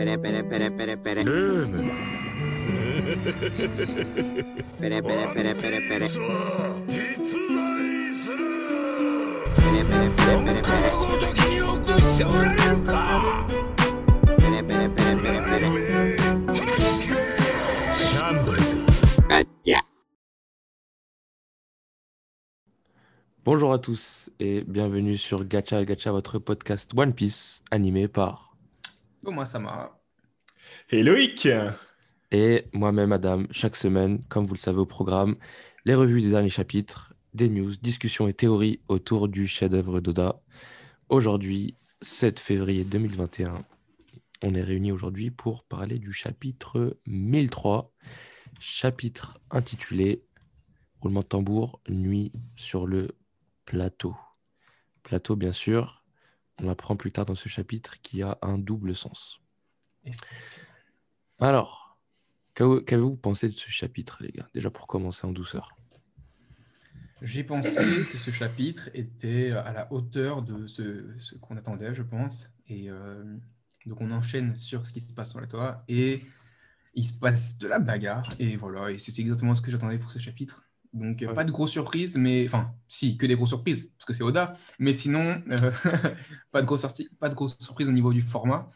Pere, pere, pere, pere, pere. ルーム Pere, pere, pere, pere, pere. さあ実在する Pere, pere, pere, pere, こ pere. のごときよくしておられるか Pere, pere, pere, pere, pere. シャンブルズ Gacha. Bonjour à tous et bienvenue sur Gacha Gacha, votre podcast One Piece animé par Comment ça m'a Et Loïc et moi-même Adam. Chaque semaine, comme vous le savez au programme, les revues des derniers chapitres, des news, discussions et théories autour du chef-d'œuvre d'Oda. Aujourd'hui, 7 février 2021, on est réunis aujourd'hui pour parler du chapitre 1003, chapitre intitulé Roulement de tambour, nuit sur le plateau. Plateau, bien sûr, on apprend plus tard dans ce chapitre qui a un double sens. Alors, qu'avez- qu'avez-vous pensé de ce chapitre, les gars? Déjà pour commencer en douceur. J'ai pensé que ce chapitre était à la hauteur de ce, ce qu'on attendait, je pense. Et euh, donc on enchaîne sur ce qui se passe sur la toit et il se passe de la bagarre. Et voilà, et c'est exactement ce que j'attendais pour ce chapitre. Donc euh, Ouais. pas de grosses surprises, mais enfin, si, que des grosses surprises, parce que c'est Oda. Mais sinon, euh, pas, de grosses sorties, pas de grosses surprises au niveau du format.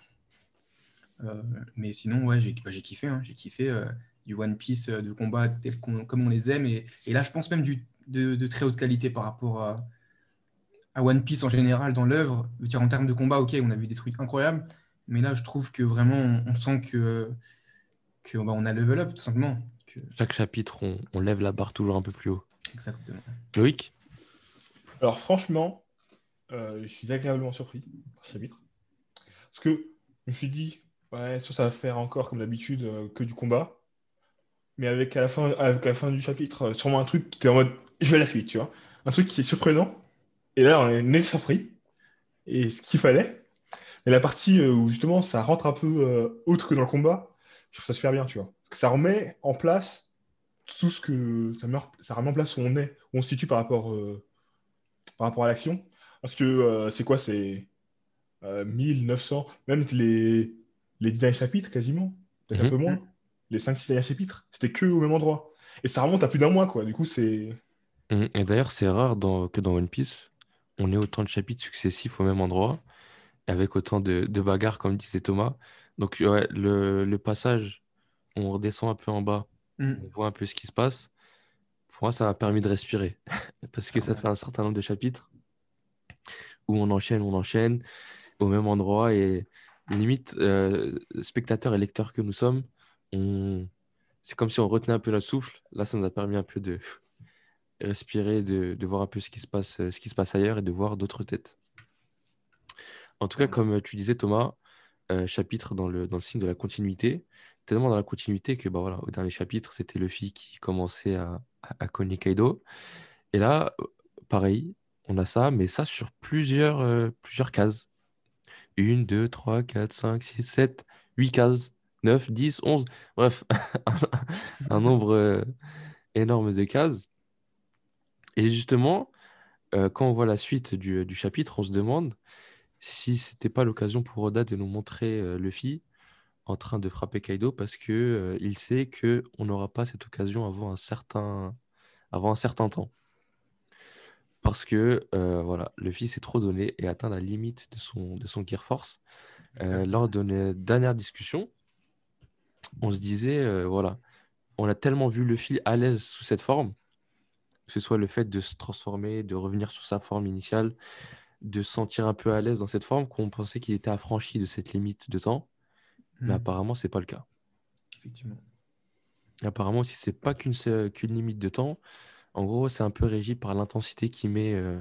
Euh, mais sinon, ouais, j'ai bah, j'ai kiffé. hein, j'ai kiffé euh, du One Piece de combat tel qu'on- comme on les aime. Et, et là, je pense même du, de, de très haute qualité par rapport à, à One Piece en général dans l'œuvre. En termes de combat, ok, on a vu des trucs incroyables. Mais là, je trouve que vraiment, on, on sent que, que bah, on a level up, tout simplement. Que- Chaque chapitre, on, on lève la barre toujours un peu plus haut. exactement. Loïc Alors franchement, euh, je suis agréablement surpris par ce chapitre. Parce que je me suis dit, ouais, ça, ça va faire encore comme d'habitude euh, que du combat. Mais avec à la fin, avec la fin du chapitre, euh, sûrement un truc, tu es en mode, je vais à la suite, tu vois. Un truc qui est surprenant. Et là, on est né surpris. Et ce qu'il fallait. Mais la partie où justement ça rentre un peu euh, autre que dans le combat, je trouve ça super bien, tu vois. Ça remet en place tout ce que. Ça, met, ça remet en place où on est, où on se situe par rapport, euh, par rapport à l'action. Parce que euh, c'est quoi C'est euh, 1900, même les, les 10 derniers chapitres quasiment, peut-être Mhm. un peu moins. Les 5-6 derniers chapitres, c'était que au même endroit. Et ça remonte à plus d'un mois, quoi. Du coup, c'est. Mhm. Et d'ailleurs, c'est rare dans- que dans One Piece, on ait autant de chapitres successifs au même endroit, avec autant de, de bagarres, comme disait Thomas. Donc, ouais, le, le passage, on redescend un peu en bas, Mm. on voit un peu ce qui se passe. Pour moi, ça m'a permis de respirer, parce que ça Ouais. fait un certain nombre de chapitres où on enchaîne, on enchaîne au même endroit, et limite, euh, spectateurs et lecteurs que nous sommes, on... c'est comme si on retenait un peu notre souffle. Là, ça nous a permis un peu de respirer, de, de voir un peu ce qui se passe, euh, ce qui se passe ailleurs et de voir d'autres têtes. En tout cas, comme tu disais, Thomas, euh, chapitre dans le, dans le signe de la continuité, tellement dans la continuité que bah, voilà, au dernier chapitre, c'était Luffy qui commençait à, à, cogner Kaido. Et là, pareil, on a ça, mais ça sur plusieurs, euh, plusieurs cases. Une, deux, trois, quatre, cinq, six, sept, huit cases, neuf, dix, onze, bref, un nombre euh, énorme de cases. Et justement, euh, quand on voit la suite du, du chapitre, on se demande si c'était pas l'occasion pour Oda de nous montrer Luffy en train de frapper Kaido parce que euh, il sait que on n'aura pas cette occasion avant un certain, avant un certain temps. Parce que euh, voilà, Luffy s'est trop donné et atteint la limite de son, de son Gear Force. Euh, lors de nos dernières discussions, on se disait, voilà, on a tellement vu Luffy à l'aise sous cette forme, que ce soit le fait de se transformer, de revenir sur sa forme initiale, de se sentir un peu à l'aise dans cette forme, qu'on pensait qu'il était affranchi de cette limite de temps. Mais Mm. apparemment, c'est pas le cas. Effectivement. Apparemment, si c'est pas qu'une limite de temps, en gros, c'est un peu régi par l'intensité qu'il met euh,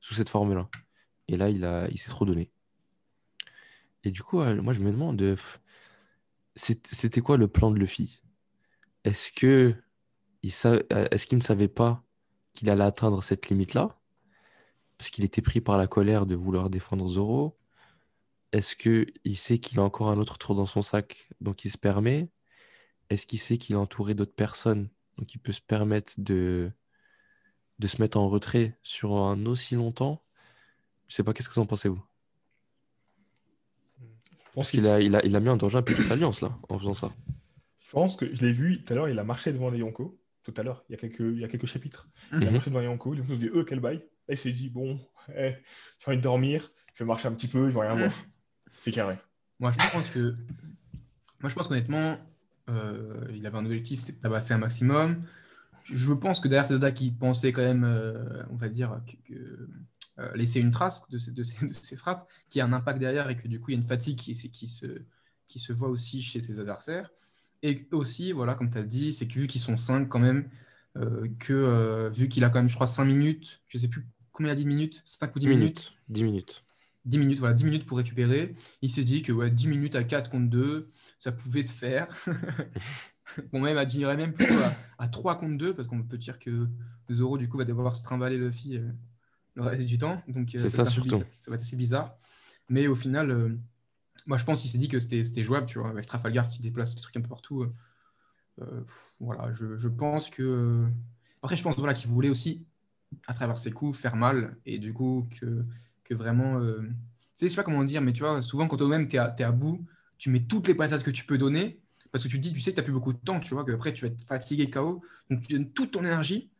sous cette forme-là. Et là, il a, il s'est trop donné. Et du coup, euh, moi, je me demande, euh, c'était quoi le plan de Luffy? Est-ce que il est-ce qu'il ne savait pas qu'il allait atteindre cette limite-là? Parce qu'il était pris par la colère de vouloir défendre Zoro? Est-ce que il sait qu'il a encore un autre tour dans son sac, donc il se permet? Est-ce qu'il sait qu'il est entouré d'autres personnes, donc il peut se permettre de, de se mettre en retrait sur un aussi longtemps? Je sais pas, qu'est-ce que vous en pensez, vous? pense Parce qu'il a, il a, il a mis en danger un peu toute l'alliance, là, en faisant ça. Je pense que je l'ai vu tout à l'heure, il a marché devant les Yonko. Tout à l'heure, il y a quelques, il y a quelques chapitres. Il a Mhm. marché devant les Yonko. Donc on se dit, eux, quel bail. Là, il s'est dit, bon, eh, j'ai envie de dormir. Je vais marcher un petit peu, ils vont rien voir. C'est carré. Moi, je pense que. Moi, je pense qu'honnêtement, euh, il avait un objectif, c'était de tabasser un maximum. Je pense que derrière Seda qui pensait quand même, euh, on va dire, que, que, euh, laisser une trace de ses, de, ses, de ses frappes, qui a un impact derrière et que du coup, il y a une fatigue qui, se, qui se voit aussi chez ses adversaires. Et aussi, voilà, comme tu as dit, c'est que vu qu'ils sont 5 quand même, euh, que euh, vu qu'il a quand même, je crois, 5 minutes, je sais plus combien il a dit de minutes, 5 ou 10 10 minutes, minutes. 10 minutes. 10 minutes, voilà, 10 minutes pour récupérer. Il s'est dit que ouais, 10 minutes à 4 contre 2, ça pouvait se faire. bon, même, je dirais même plutôt à, à 3 contre 2, parce qu'on peut dire que Zoro, du coup, va devoir se trimballer Luffy euh, le reste du temps. Donc, euh, C'est ça, surtout. bizarre- ça va être assez bizarre. Mais au final, euh, moi, je pense qu'il s'est dit que c'était c'était jouable, tu vois, avec Trafalgar qui déplace des trucs un peu partout. euh, euh, pff, voilà, je, je pense que. Après, je pense voilà, qu'il voulait aussi, à travers ses coups, faire mal. Et du coup, que, que vraiment. euh, Tu sais, je sais pas comment dire, mais tu vois, souvent, quand toi-même, tu es, à bout, tu mets toutes les passages que tu peux donner. Parce que tu te dis, tu sais que tu n'as plus beaucoup de temps, tu vois, qu'après, tu vas être fatigué, KO. Donc, tu donnes toute ton énergie.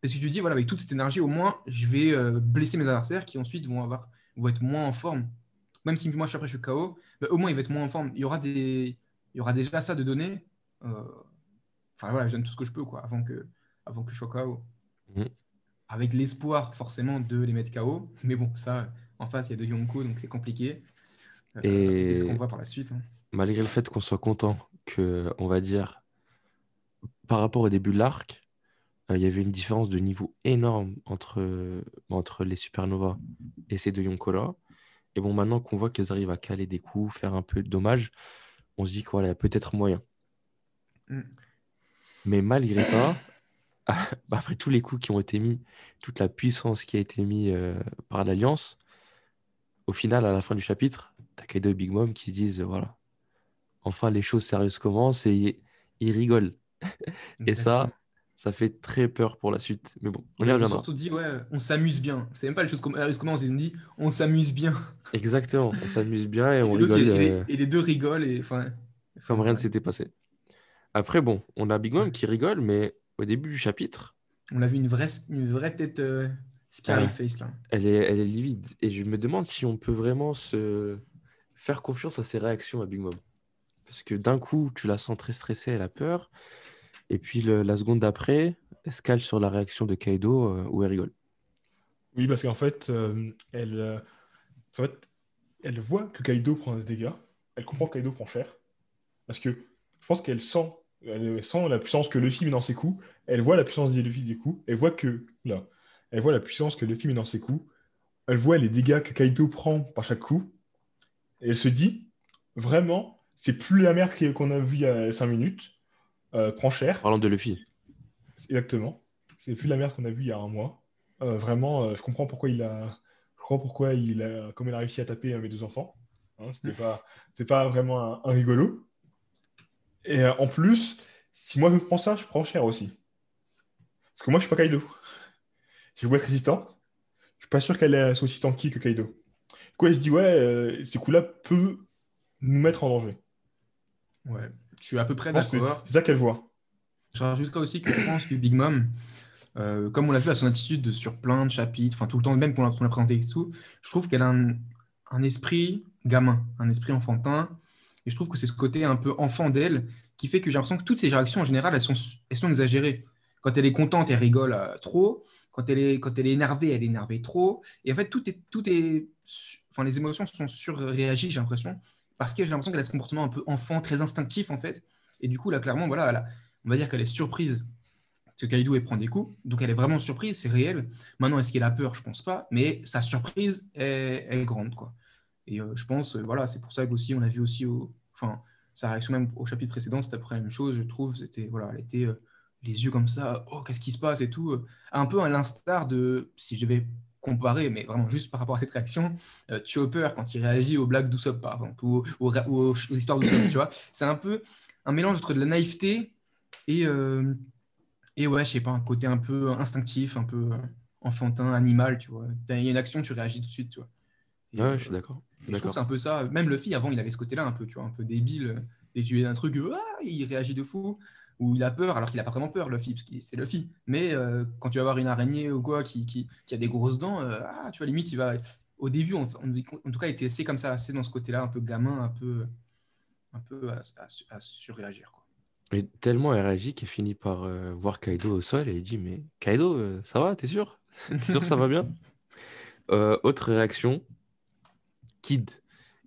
Parce que tu te dis, voilà, avec toute cette énergie, au moins, je vais euh, blesser mes adversaires qui ensuite vont, avoir, vont être moins en forme. Même si moi, je suis après, je suis KO, bah, au moins, il va être moins en forme. Il y aura, des... il y aura déjà ça de donner. Euh, Enfin, voilà, je donne tout ce que je peux, quoi, avant que, avant que je sois KO. Mhm. Avec l'espoir, forcément, de les mettre KO. Mais bon, ça, en face, il y a de Yonko, donc c'est compliqué. Euh, Et- C'est ce qu'on voit par la suite. hein. Malgré le fait qu'on soit content que, on va dire, par rapport au début de l'arc, euh, il y avait une différence de niveau énorme entre, euh, entre les Supernovas et ces deux Yonko-là. Et bon, maintenant qu'on voit qu'elles arrivent à caler des coups, faire un peu de dommages, on se dit qu'il y a peut-être moyen. Mm. Mais malgré ça, après tous les coups qui ont été mis, toute la puissance qui a été mise euh, par l'Alliance, au final, à la fin du chapitre, t'as Kaido et Big Mom qui se disent, voilà, enfin les choses sérieuses commencent et ils rigolent. Et ça, ça fait très peur pour la suite. Mais bon, on y reviendra. surtout dit, ouais, on s'amuse bien. C'est même pas les choses comme comment ils dit, on s'amuse bien. Exactement, on s'amuse bien et on et, rigole et les- euh, et les deux rigolent. Et, enfin, comme rien ne s'était passé. Après, bon, on a Big Mom qui rigole, mais au début du chapitre, On a vu une vraie, une vraie tête euh, scary Ah. face là. elle est, elle est livide. Et je me demande si on peut vraiment se faire confiance à ses réactions à Big Mom. Parce que d'un coup, tu la sens très stressée, elle a peur. Et puis le- la seconde d'après, elle se cale sur la réaction de Kaido euh, où elle rigole. Oui, parce qu'en fait, euh, elle, euh, en fait, elle voit que Kaido prend des dégâts. Elle comprend que Kaido prend cher. Parce que je pense qu'elle sent, elle sent la puissance que Luffy met dans ses coups. Elle voit la puissance de Luffy des coups. Elle voit que là, elle voit la puissance que Luffy met dans ses coups. Elle voit les dégâts que Kaido prend par chaque coup. Et elle se dit, vraiment, c'est plus la merde qu'on a vue il y a 5 minutes. Euh, prend cher. Parlant de Luffy. Exactement. C'est plus la merde qu'on a vue il y a un mois. Euh, vraiment, euh, je comprends pourquoi il a, je comprends pourquoi il a, comme il a réussi à taper mes deux enfants. Hein, c'était pas, c'est pas vraiment un, un rigolo. Et euh, en plus, si moi je prends ça, je prends cher aussi. Parce que moi, je suis pas Kaido. Je veux être résistante. Je suis pas sûr qu'elle est aussi tanky que Kaido. Quoi, elle se dit ouais, euh, ces coups-là peuvent nous mettre en danger. Ouais, je suis à peu près d'accord. c'est ça qu'elle voit. Je rajouterais aussi que je pense que Big Mom, euh, comme on l'a vu à son attitude sur plein de chapitres, enfin tout le temps, même pour l'a présenté et tout, je trouve qu'elle a un, un esprit gamin, un esprit enfantin. Et je trouve que c'est ce côté un peu enfant d'elle qui fait que j'ai l'impression que toutes ses réactions en général, elles sont, exagérées. Quand elle est contente, elle rigole euh, trop. Quand elle, est, quand elle est énervée, elle est énervée trop. Et en fait, tout tout les émotions sont surréagies, j'ai l'impression, parce que j'ai l'impression qu'elle a ce comportement un peu enfant, très instinctif en fait. Et du coup, là, clairement, voilà, on va dire qu'elle est surprise que Kaido elle prend des coups. Donc elle est vraiment surprise, c'est réel. Maintenant, est-ce qu'elle a peur? Je pense pas. Mais sa surprise est, est grande, quoi. Et euh, je pense, euh, voilà, c'est pour ça qu'aussi on a vu aussi, au, enfin, sa réaction même au chapitre précédent, c'était après la même chose, je trouve. C'était, voilà, elle était euh, les yeux comme ça, oh, qu'est-ce qui se passe? et tout. un peu à l'instar de, si je devais comparer, mais vraiment juste par rapport à cette réaction, euh, Chopper quand il réagit aux blagues d'Usopp, par exemple, ou aux, aux- aux- aux histoires d'Usopp, tu vois. C'est un peu un mélange entre de la naïveté et, euh, et ouais, je sais pas, un côté un peu instinctif, un peu enfantin, animal, tu vois. Il y a une action, tu réagis tout de suite, tu vois. Et, Ouais, euh, je suis d'accord. Et je trouve c'est un peu ça. Même Luffy, avant, il avait ce côté-là un peu, tu vois, un peu débile. Tu es un truc, ah, il réagit de fou. Ou il a peur, alors qu'il n'a pas vraiment peur, Luffy, parce que c'est Luffy. Mais euh, quand tu vas voir une araignée ou quoi qui, qui, qui a des grosses dents, euh, ah, tu vois, limite, il va. Au début, on, on- en tout cas, il était assez comme ça, assez dans ce côté-là, un peu gamin, un peu, un peu à, à- à surréagir. Quoi. Mais tellement elle réagit qu'elle finit par euh, voir Kaido au sol et il dit Mais Kaido, ça va, t'es sûr? T'es sûr que ça va bien? Autre réaction, Kid.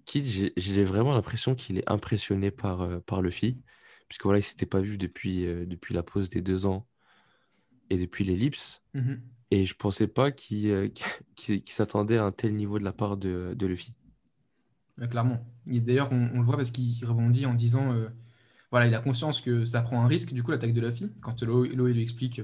Kid, j'ai vraiment l'impression qu'il est impressionné par, euh, par Luffy, puisque voilà, il s'était pas vu depuis, euh, depuis la pause des deux ans et depuis l'ellipse. Mhm. Et je pensais pas qu'il euh, s'attendait à un tel niveau de la part de, de Luffy. Ouais, clairement. D'ailleurs, on, on le voit parce qu'il rebondit en disant euh, voilà, il a conscience que ça prend un risque, du coup, l'attaque de Luffy, quand Lo- Eloy lui explique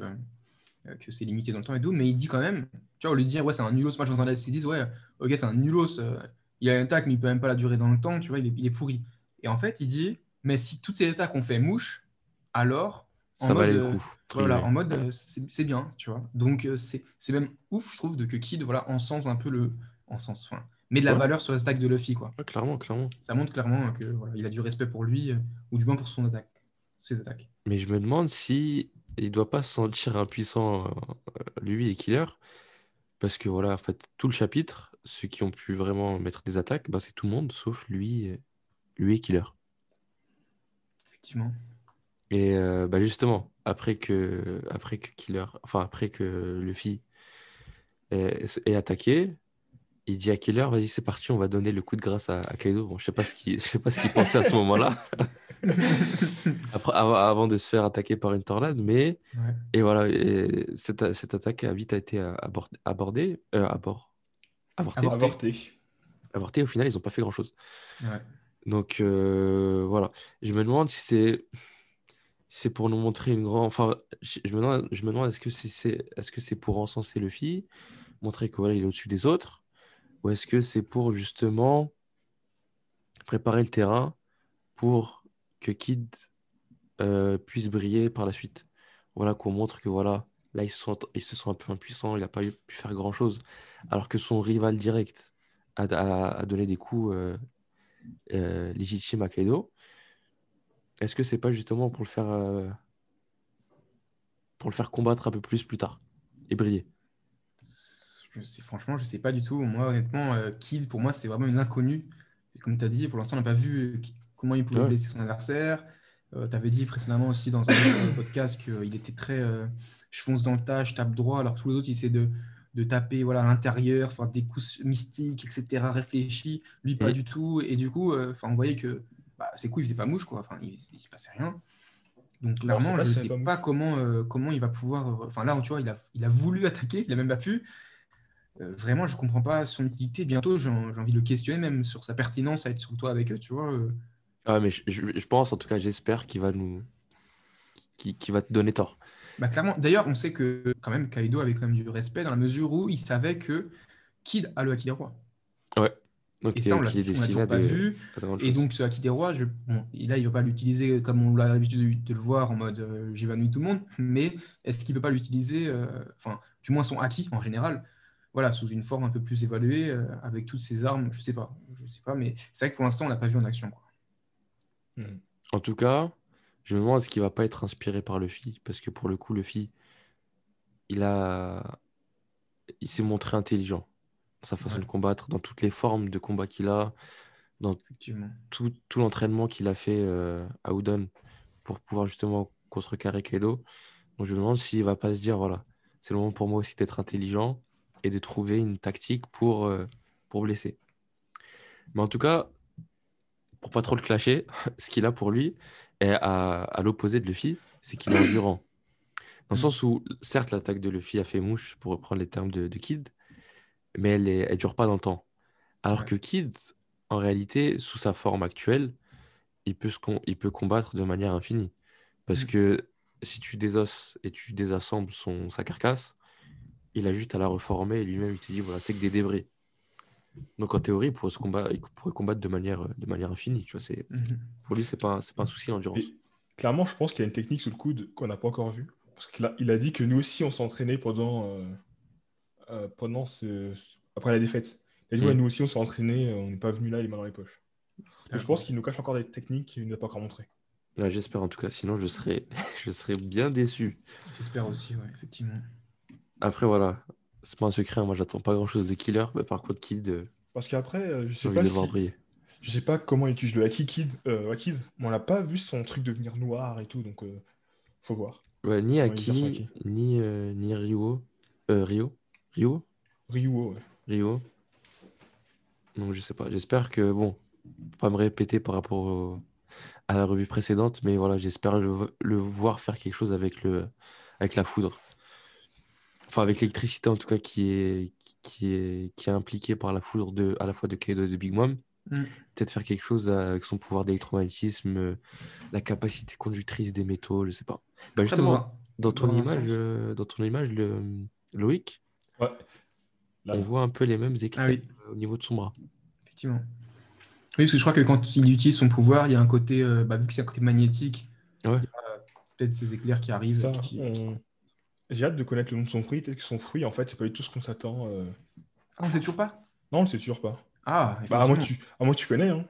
que c'est limité dans le temps et tout, mais il dit quand même, tu vois, au lieu de dire ouais, c'est un nulos, moi je m'entendais, ils disent ouais, ok, c'est un nulos, euh, il a une attaque, mais il peut même pas la durer dans le temps, tu vois, il est, il est pourri. Et en fait, il dit mais si toutes ces attaques ont fait mouche, alors. en Ça valait le euh, coup. entre Voilà, en mode, euh, c'est bien, tu vois. Donc, euh, c'est même ouf, je trouve, de que Kid, voilà, encense un peu le. Encense, enfin, met de la Ouais. valeur sur les attaques de Luffy, quoi. Ouais, clairement, clairement. Ça montre clairement que voilà, il a du respect pour lui, euh, ou du moins pour son attaque, ses attaques. Mais je me demande si il doit pas se sentir impuissant, euh, lui et Killer, parce que voilà, en fait, tout le chapitre, ceux qui ont pu vraiment mettre des attaques, bah, c'est tout le monde, sauf lui, et- lui et Killer. Effectivement. Et euh, bah, justement, après que, après que Killer, enfin après que Luffy est, est attaqué, il dit à Killer, vas-y, c'est parti, on va donner le coup de grâce à, à Kaido. Bon, je sais pas ce qu'il, je sais pas ce qu'il pensait à ce moment-là, après, avant, de se faire attaquer par une tornade, mais Ouais. Et voilà, et cette, cette attaque a vite été abord- abordée, euh, abord- Avortée. Avorté. avortée. Au final, ils n'ont pas fait grand-chose. Ouais. Donc euh, voilà, je me demande si c'est si c'est pour nous montrer une grande. Enfin, je je me demande, je me demande est-ce que c'est c'est- est-ce que c'est pour encenser Luffy, montrer que voilà, il est au-dessus des autres, ou est-ce que c'est pour justement préparer le terrain pour que Kid euh, puisse briller par la suite? Voilà, qu'on montre que voilà, là ils se sont, ils se sont un peu impuissants, il n'a pas eu- pu faire grand-chose. Alors que son rival direct a, a- a donné des coups euh, euh, légitimes à Kaido. Est-ce que c'est pas justement pour le faire euh, pour le faire combattre un peu plus plus tard et briller? Je sais, franchement, je sais pas du tout. Moi, honnêtement, euh, Kid, pour moi, c'est vraiment une inconnue. Et comme tu as dit, pour l'instant, on n'a pas vu euh, comment il pouvait Ouais. blesser son adversaire. tu avais dit précédemment aussi dans un podcast qu'il était très. euh, je fonce dans le tas, je tape droit, alors tous les autres, ils essaient de, de taper voilà, à l'intérieur, faire des coups mystiques, etc., réfléchis. Lui, pas du tout. Et du coup, euh, enfin, on voyait que bah, c'est cool, il faisait pas mouche, quoi. Enfin, il, il se passait rien. Donc, clairement, je ne sais pas pas comment, euh, comment il va pouvoir. euh, Enfin, là, tu vois, il a, il a voulu attaquer, il a même pas pu. Euh, vraiment, je comprends pas son utilité. Bientôt, j'ai envie de le questionner même sur sa pertinence à être sur toi avec eux, tu vois. euh. Ah, mais je, je- je pense, en tout cas, j'espère qu'il va nous qu'il qu'il va te donner tort. Bah, clairement. D'ailleurs, on sait que quand même Kaido avait quand même du respect dans la mesure où il savait que Kid a le Haki des Rois. Ouais. Donc Et ça, on l'a toujours pas de- vu. Et donc, ce Haki des Rois, je... bon, là, il ne va pas l'utiliser comme on l'a l'habitude de le voir en mode euh, j'évanouis tout le monde, mais est-ce qu'il ne peut pas l'utiliser, euh, enfin, du moins son Haki en général, voilà, sous une forme un peu plus évaluée, euh, avec toutes ses armes, je sais pas, je sais pas, mais c'est vrai que pour l'instant, on l'a pas vu en action. Quoi. Mhm. En tout cas, je me demande est-ce qu'il va pas être inspiré par Luffy, parce que pour le coup, Luffy, il a, il s'est montré intelligent dans sa façon Ouais. de combattre, dans toutes les formes de combat qu'il a, dans tout, tout l'entraînement qu'il a fait euh, à Udon pour pouvoir justement contrecarrer Kaido. Donc je me demande s'il va pas se dire voilà, c'est le moment pour moi aussi d'être intelligent et de trouver une tactique pour, euh, pour blesser. Mais en tout cas, pour pas trop le clasher, ce qu'il a pour lui est à, à l'opposé de Luffy, c'est qu'il est endurant. Dans le Mm. sens où, certes, l'attaque de Luffy a fait mouche, pour reprendre les termes de, de Kid, mais elle ne dure pas dans le temps. Alors Ouais. que Kid, en réalité, sous sa forme actuelle, il peut, se il peut combattre de manière infinie. Parce Mm. que si tu désosses et tu désassembles son, sa carcasse, il a juste à la reformer et lui-même, il te dit, voilà, c'est que des débris. Donc en théorie, il pourrait, se combattre, il pourrait combattre de manière, de manière infinie. Tu vois, c'est, Mhm. pour lui, c'est pas, c'est pas un souci l'endurance. Clairement, je pense qu'il y a une technique sous le coude qu'on n'a pas encore vue. Parce qu'il a, il a dit que nous aussi, on s'entraînait pendant, euh, euh, pendant ce, ce- après la défaite. Il a dit, ouais, Mm. nous aussi, on s'est entraîné, on n'est pas venu là les mains dans les poches. Donc, je D'accord. pense qu'il nous cache encore des techniques qu'il n'a pas encore montrées. Ouais, J'espère en tout cas, sinon je serais, je serais bien déçu. J'espère aussi, ouais, effectivement. Après, voilà, c'est pas un secret, hein, moi j'attends pas grand chose de Killer, mais par contre, Kid, euh, Parce qu'après, euh, je j'ai sais envie pas de si... le voir briller. Je sais pas comment il utilise le Haki Kid, euh, Haki, on n'a pas vu son truc devenir noir et tout, donc euh, faut voir. Ouais, ni Ouais, il Aki, ni, euh, ni Rio. Euh, Rio? Rio? Ryuo, ouais. Rio. Donc je sais pas. J'espère que bon, pas me répéter par rapport au- à la revue précédente, mais voilà, j'espère le, le voir faire quelque chose avec le avec la foudre. Enfin avec l'électricité en tout cas qui est qui est qui est impliquée par la foudre de à la fois de Kaido et de Big Mom. Mm. Peut-être faire quelque chose avec son pouvoir d'électromagnétisme, euh, la capacité conductrice des métaux, je sais pas. Bah, justement, dans un- dans ton image, euh, dans ton image, le Loïc, Ouais. Là, on voit un peu les mêmes éclairs Ah oui. euh, au niveau de son bras. Effectivement. Oui, parce que je crois que quand il utilise son pouvoir, il y a un côté, euh, bah, vu que c'est un côté magnétique, Ouais. il y a peut-être ces éclairs qui arrivent. ça, qui- on- J'ai hâte de connaître le nom de son fruit. Peut-être que son fruit, en fait, c'est pas du tout ce qu'on s'attend. euh. Ah, on sait toujours pas? Non, on le sait toujours pas. Ah, Bah, à moi, effectivement. tu... à moi, tu connais, hein.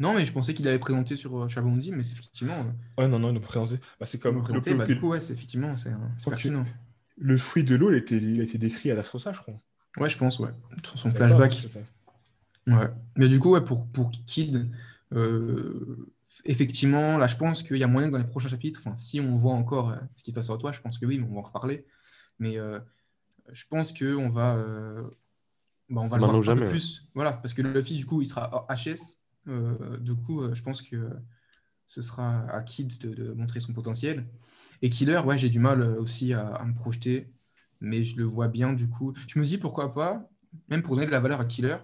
Non, mais je pensais qu'il avait présenté sur euh, Chabondi, mais c'est effectivement. euh, Ouais, non, non, il nous présenté. Bah, c'est comme le, présenté, bah, du coup, ouais, c'est effectivement, c'est que- pertinent. le fruit de l'eau, il, a été- il a été décrit à l'Astrosa, je crois. Ouais, je pense, ouais. Sur son flashback. Ouais. Mais du coup, ouais, pour, pour Kid, euh, effectivement, là, je pense qu'il y a moyen que dans les prochains chapitres, enfin, si on voit encore euh, ce qui se passe sur toi, je pense que oui, mais on va en reparler. Mais euh, je pense qu'on va, euh, bah, on va le voir un peu plus. Voilà, parce que Luffy, du coup, il sera HS. Euh, du coup, je pense que ce sera à Kid de, de montrer son potentiel. Et Killer, ouais, j'ai du mal aussi à, à me projeter, mais je le vois bien, du coup. Je me dis pourquoi pas, même pour donner de la valeur à Killer,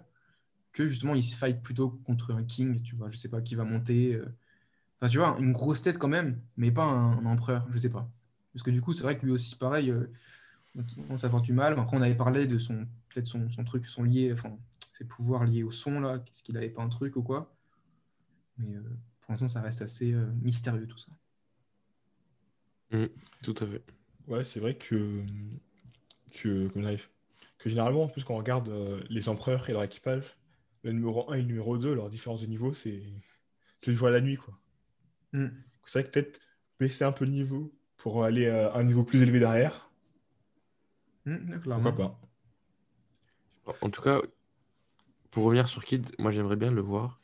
que justement il se fight plutôt contre un king, tu vois, je sais pas qui va monter. euh. Enfin, tu vois, une grosse tête quand même, mais pas un, un empereur, je sais pas. Parce que du coup, c'est vrai que lui aussi, pareil, euh, on avoir du mal. Après, on avait parlé de son, peut-être son, son truc, son lié, enfin, ses pouvoirs liés au son, là, est-ce qu'il avait pas un truc ou quoi. Mais euh, pour l'instant, ça reste assez euh, mystérieux tout ça. Tout à fait. Ouais, c'est vrai que, que, que généralement, en plus, quand on regarde euh, les empereurs et leur équipage, le numéro 1 et le numéro 2, leur différence de niveau, c'est c'est le jour à la nuit, quoi. Mm. C'est vrai que peut-être baisser un peu le niveau pour aller à un niveau plus élevé derrière, d'accord. pourquoi pas. En tout cas, pour revenir sur Kid, moi j'aimerais bien le voir.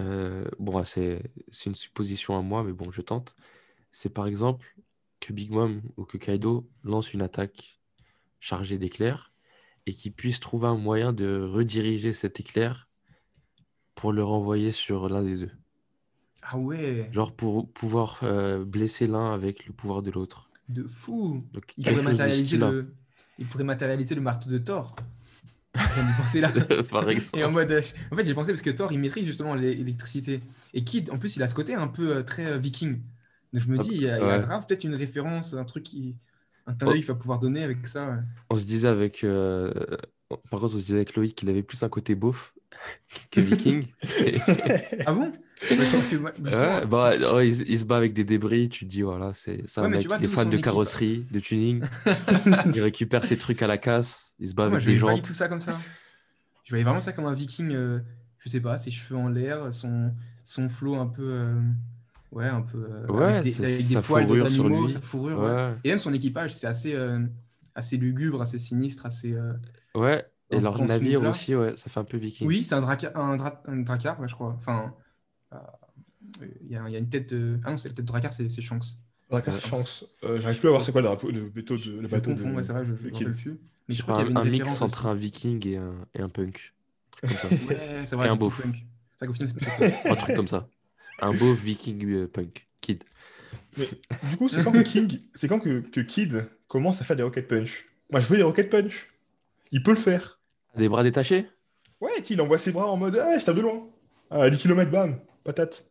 Euh, bon, ah, c'est c'est une supposition à moi, mais bon, je tente. C'est par exemple que Big Mom ou que Kaido lance une attaque chargée d'éclairs et qu'il puisse trouver un moyen de rediriger cet éclair pour le renvoyer sur l'un des deux. Ah ouais, Genre pour pouvoir euh, blesser l'un avec le pouvoir de l'autre. de fou. Donc Il pourrait, matérialiser style-là. le... il pourrait matérialiser le marteau de Thor. D'y penser là. Par. Et en mode, euh, en fait, j'ai pensé parce que Thor, il maîtrise justement l'é- l'électricité. Et Kid, en plus, il a ce côté un peu euh, très viking. Donc je me Ah, dis, il y a, il y a ouais. grave peut-être une référence, un truc qui. Un clin d'œil qu'il va pouvoir donner avec ça. ouais. On se disait avec. euh, Par contre, on se disait avec Loïc qu'il avait plus un côté beauf que Viking. Ah bon? Je que, ouais, Ouais, bah, ouais, il, il se bat avec des débris, tu te dis, voilà, c'est mais mec vois, qui est tout fan son de équipe- carrosserie, de tuning. il récupère ses trucs à la casse, il se bat moi, avec je des voyais pas du jantes. tout ça comme ça. Je voyais vraiment ça comme un viking, euh, je sais pas, ses cheveux en l'air, son, son flow un peu. euh, ouais, un peu. euh, Ouais, avec des, sa- avec des sa poils fourrure sur lui. sa fourrure. Et même son équipage, c'est assez, euh, assez lugubre, assez sinistre, assez. ouais. Et leur navire aussi, ouais, ça fait un peu viking. Oui, c'est un, draca- un, dra- un dracar, ouais, je crois. Enfin, euh, il y, a, il y a une tête de. Ah non, c'est la tête de dracar, c'est c'est Shanks. D'accord, Ouais. chance. Euh, J'arrive plus à voir c'est quoi le, drapeau- le bateau de, le Je bateau confonds, de- ouais, c'est vrai, je Kid. rappelle plus. Mais je C'est crois qu'il y avait un, une un mix entre un viking et un, et un punk. Un truc comme ça. Ouais, c'est Et vrai, un beauf. pas ça. un truc comme ça. Un beau viking euh, punk. Kid. Mais du coup, c'est quand que King, c'est quand que, que Kid commence à faire des rocket punch? Moi, je veux des rocket punch. Il peut le faire. Des bras détachés? Ouais, il envoie ses bras en mode Ah, je tape de loin. À 10 km, bam, patate.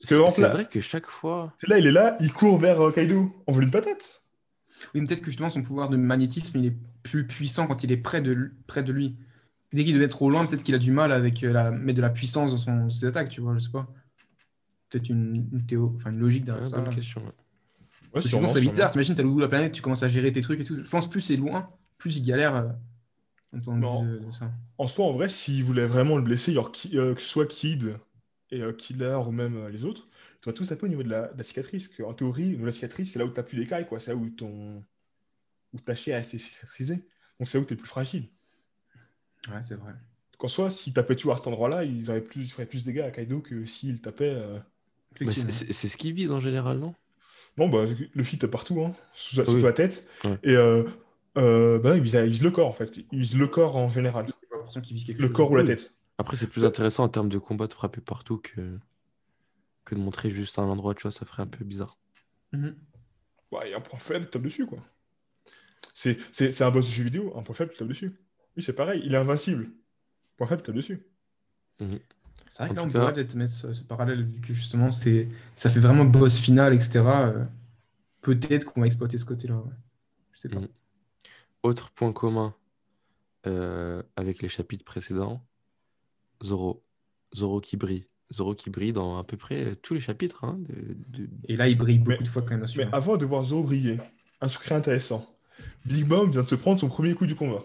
C'est c'est vrai que chaque fois. Là, il est là, il court vers euh, Kaido. On veut une patate. Oui, mais peut-être que justement, son pouvoir de magnétisme, il est plus puissant quand il est près de, lui- près de lui. Dès qu'il devait être trop loin, peut-être qu'il a du mal avec euh, la, mettre de la puissance dans son, ses attaques, tu vois, je sais pas. Peut-être une, une théo, enfin une logique derrière Ouais, ça. bonne question. ouais. Ouais, Parce que sûrement, sinon, ça vite tard. T'imagines, t'as le bout de la planète, tu commences à gérer tes trucs et tout. Je pense plus c'est loin, plus il galère. euh, entendu Non. de, de ça. En soi, en vrai, s'il voulait vraiment le blesser, genre, qui- euh, que ce soit Kid et euh, Killer ou même euh, les autres, tu vas tous taper au niveau de la, de la cicatrice. Que, en théorie, la cicatrice, c'est là où tu n'as plus d'écailles, quoi. C'est là où, ton... où ta chair est cicatrisée. Donc, c'est là où tu es le plus fragile. Ouais, c'est vrai. Donc, en soi, s'ils tapaient toujours à cet endroit-là, ils, auraient plus, ils feraient plus de dégâts à Kaido que s'ils tapaient. euh, Effectivement. c'est ce qu'ils visent en général, non? Non, bah, le fit partout, hein, sous, sous Oui. la tête. Ouais. Et euh, euh, bah, il, vise, il vise le corps, en fait. Il vise le corps en général. Le chose. corps ou la tête. Après, c'est plus intéressant en termes de combat de frapper partout que, que de montrer juste un endroit, tu vois, ça ferait un peu bizarre. Mhm. Ouais, et un point faible, tu tapes dessus, quoi. C'est c'est- c'est un boss de jeu vidéo, un point faible, tu tapes dessus. Oui, c'est pareil, il est invincible. Point faible, tu tapes dessus. C'est vrai En que là, on cas- pourrait peut-être mettre ce, ce parallèle, vu que justement, c'est, ça fait vraiment boss final, etc. euh, peut-être qu'on va exploiter ce côté-là. ouais. Je sais pas. Mhm. Autre point commun euh, avec les chapitres précédents, Zoro. Zoro qui brille. Zoro qui brille dans à peu près tous les chapitres. hein, de- de- Et là, il brille beaucoup Mais- de fois quand même. Mais hein. avant de voir Zoro briller, un secret intéressant. Big Mom vient de se prendre son premier coup du combat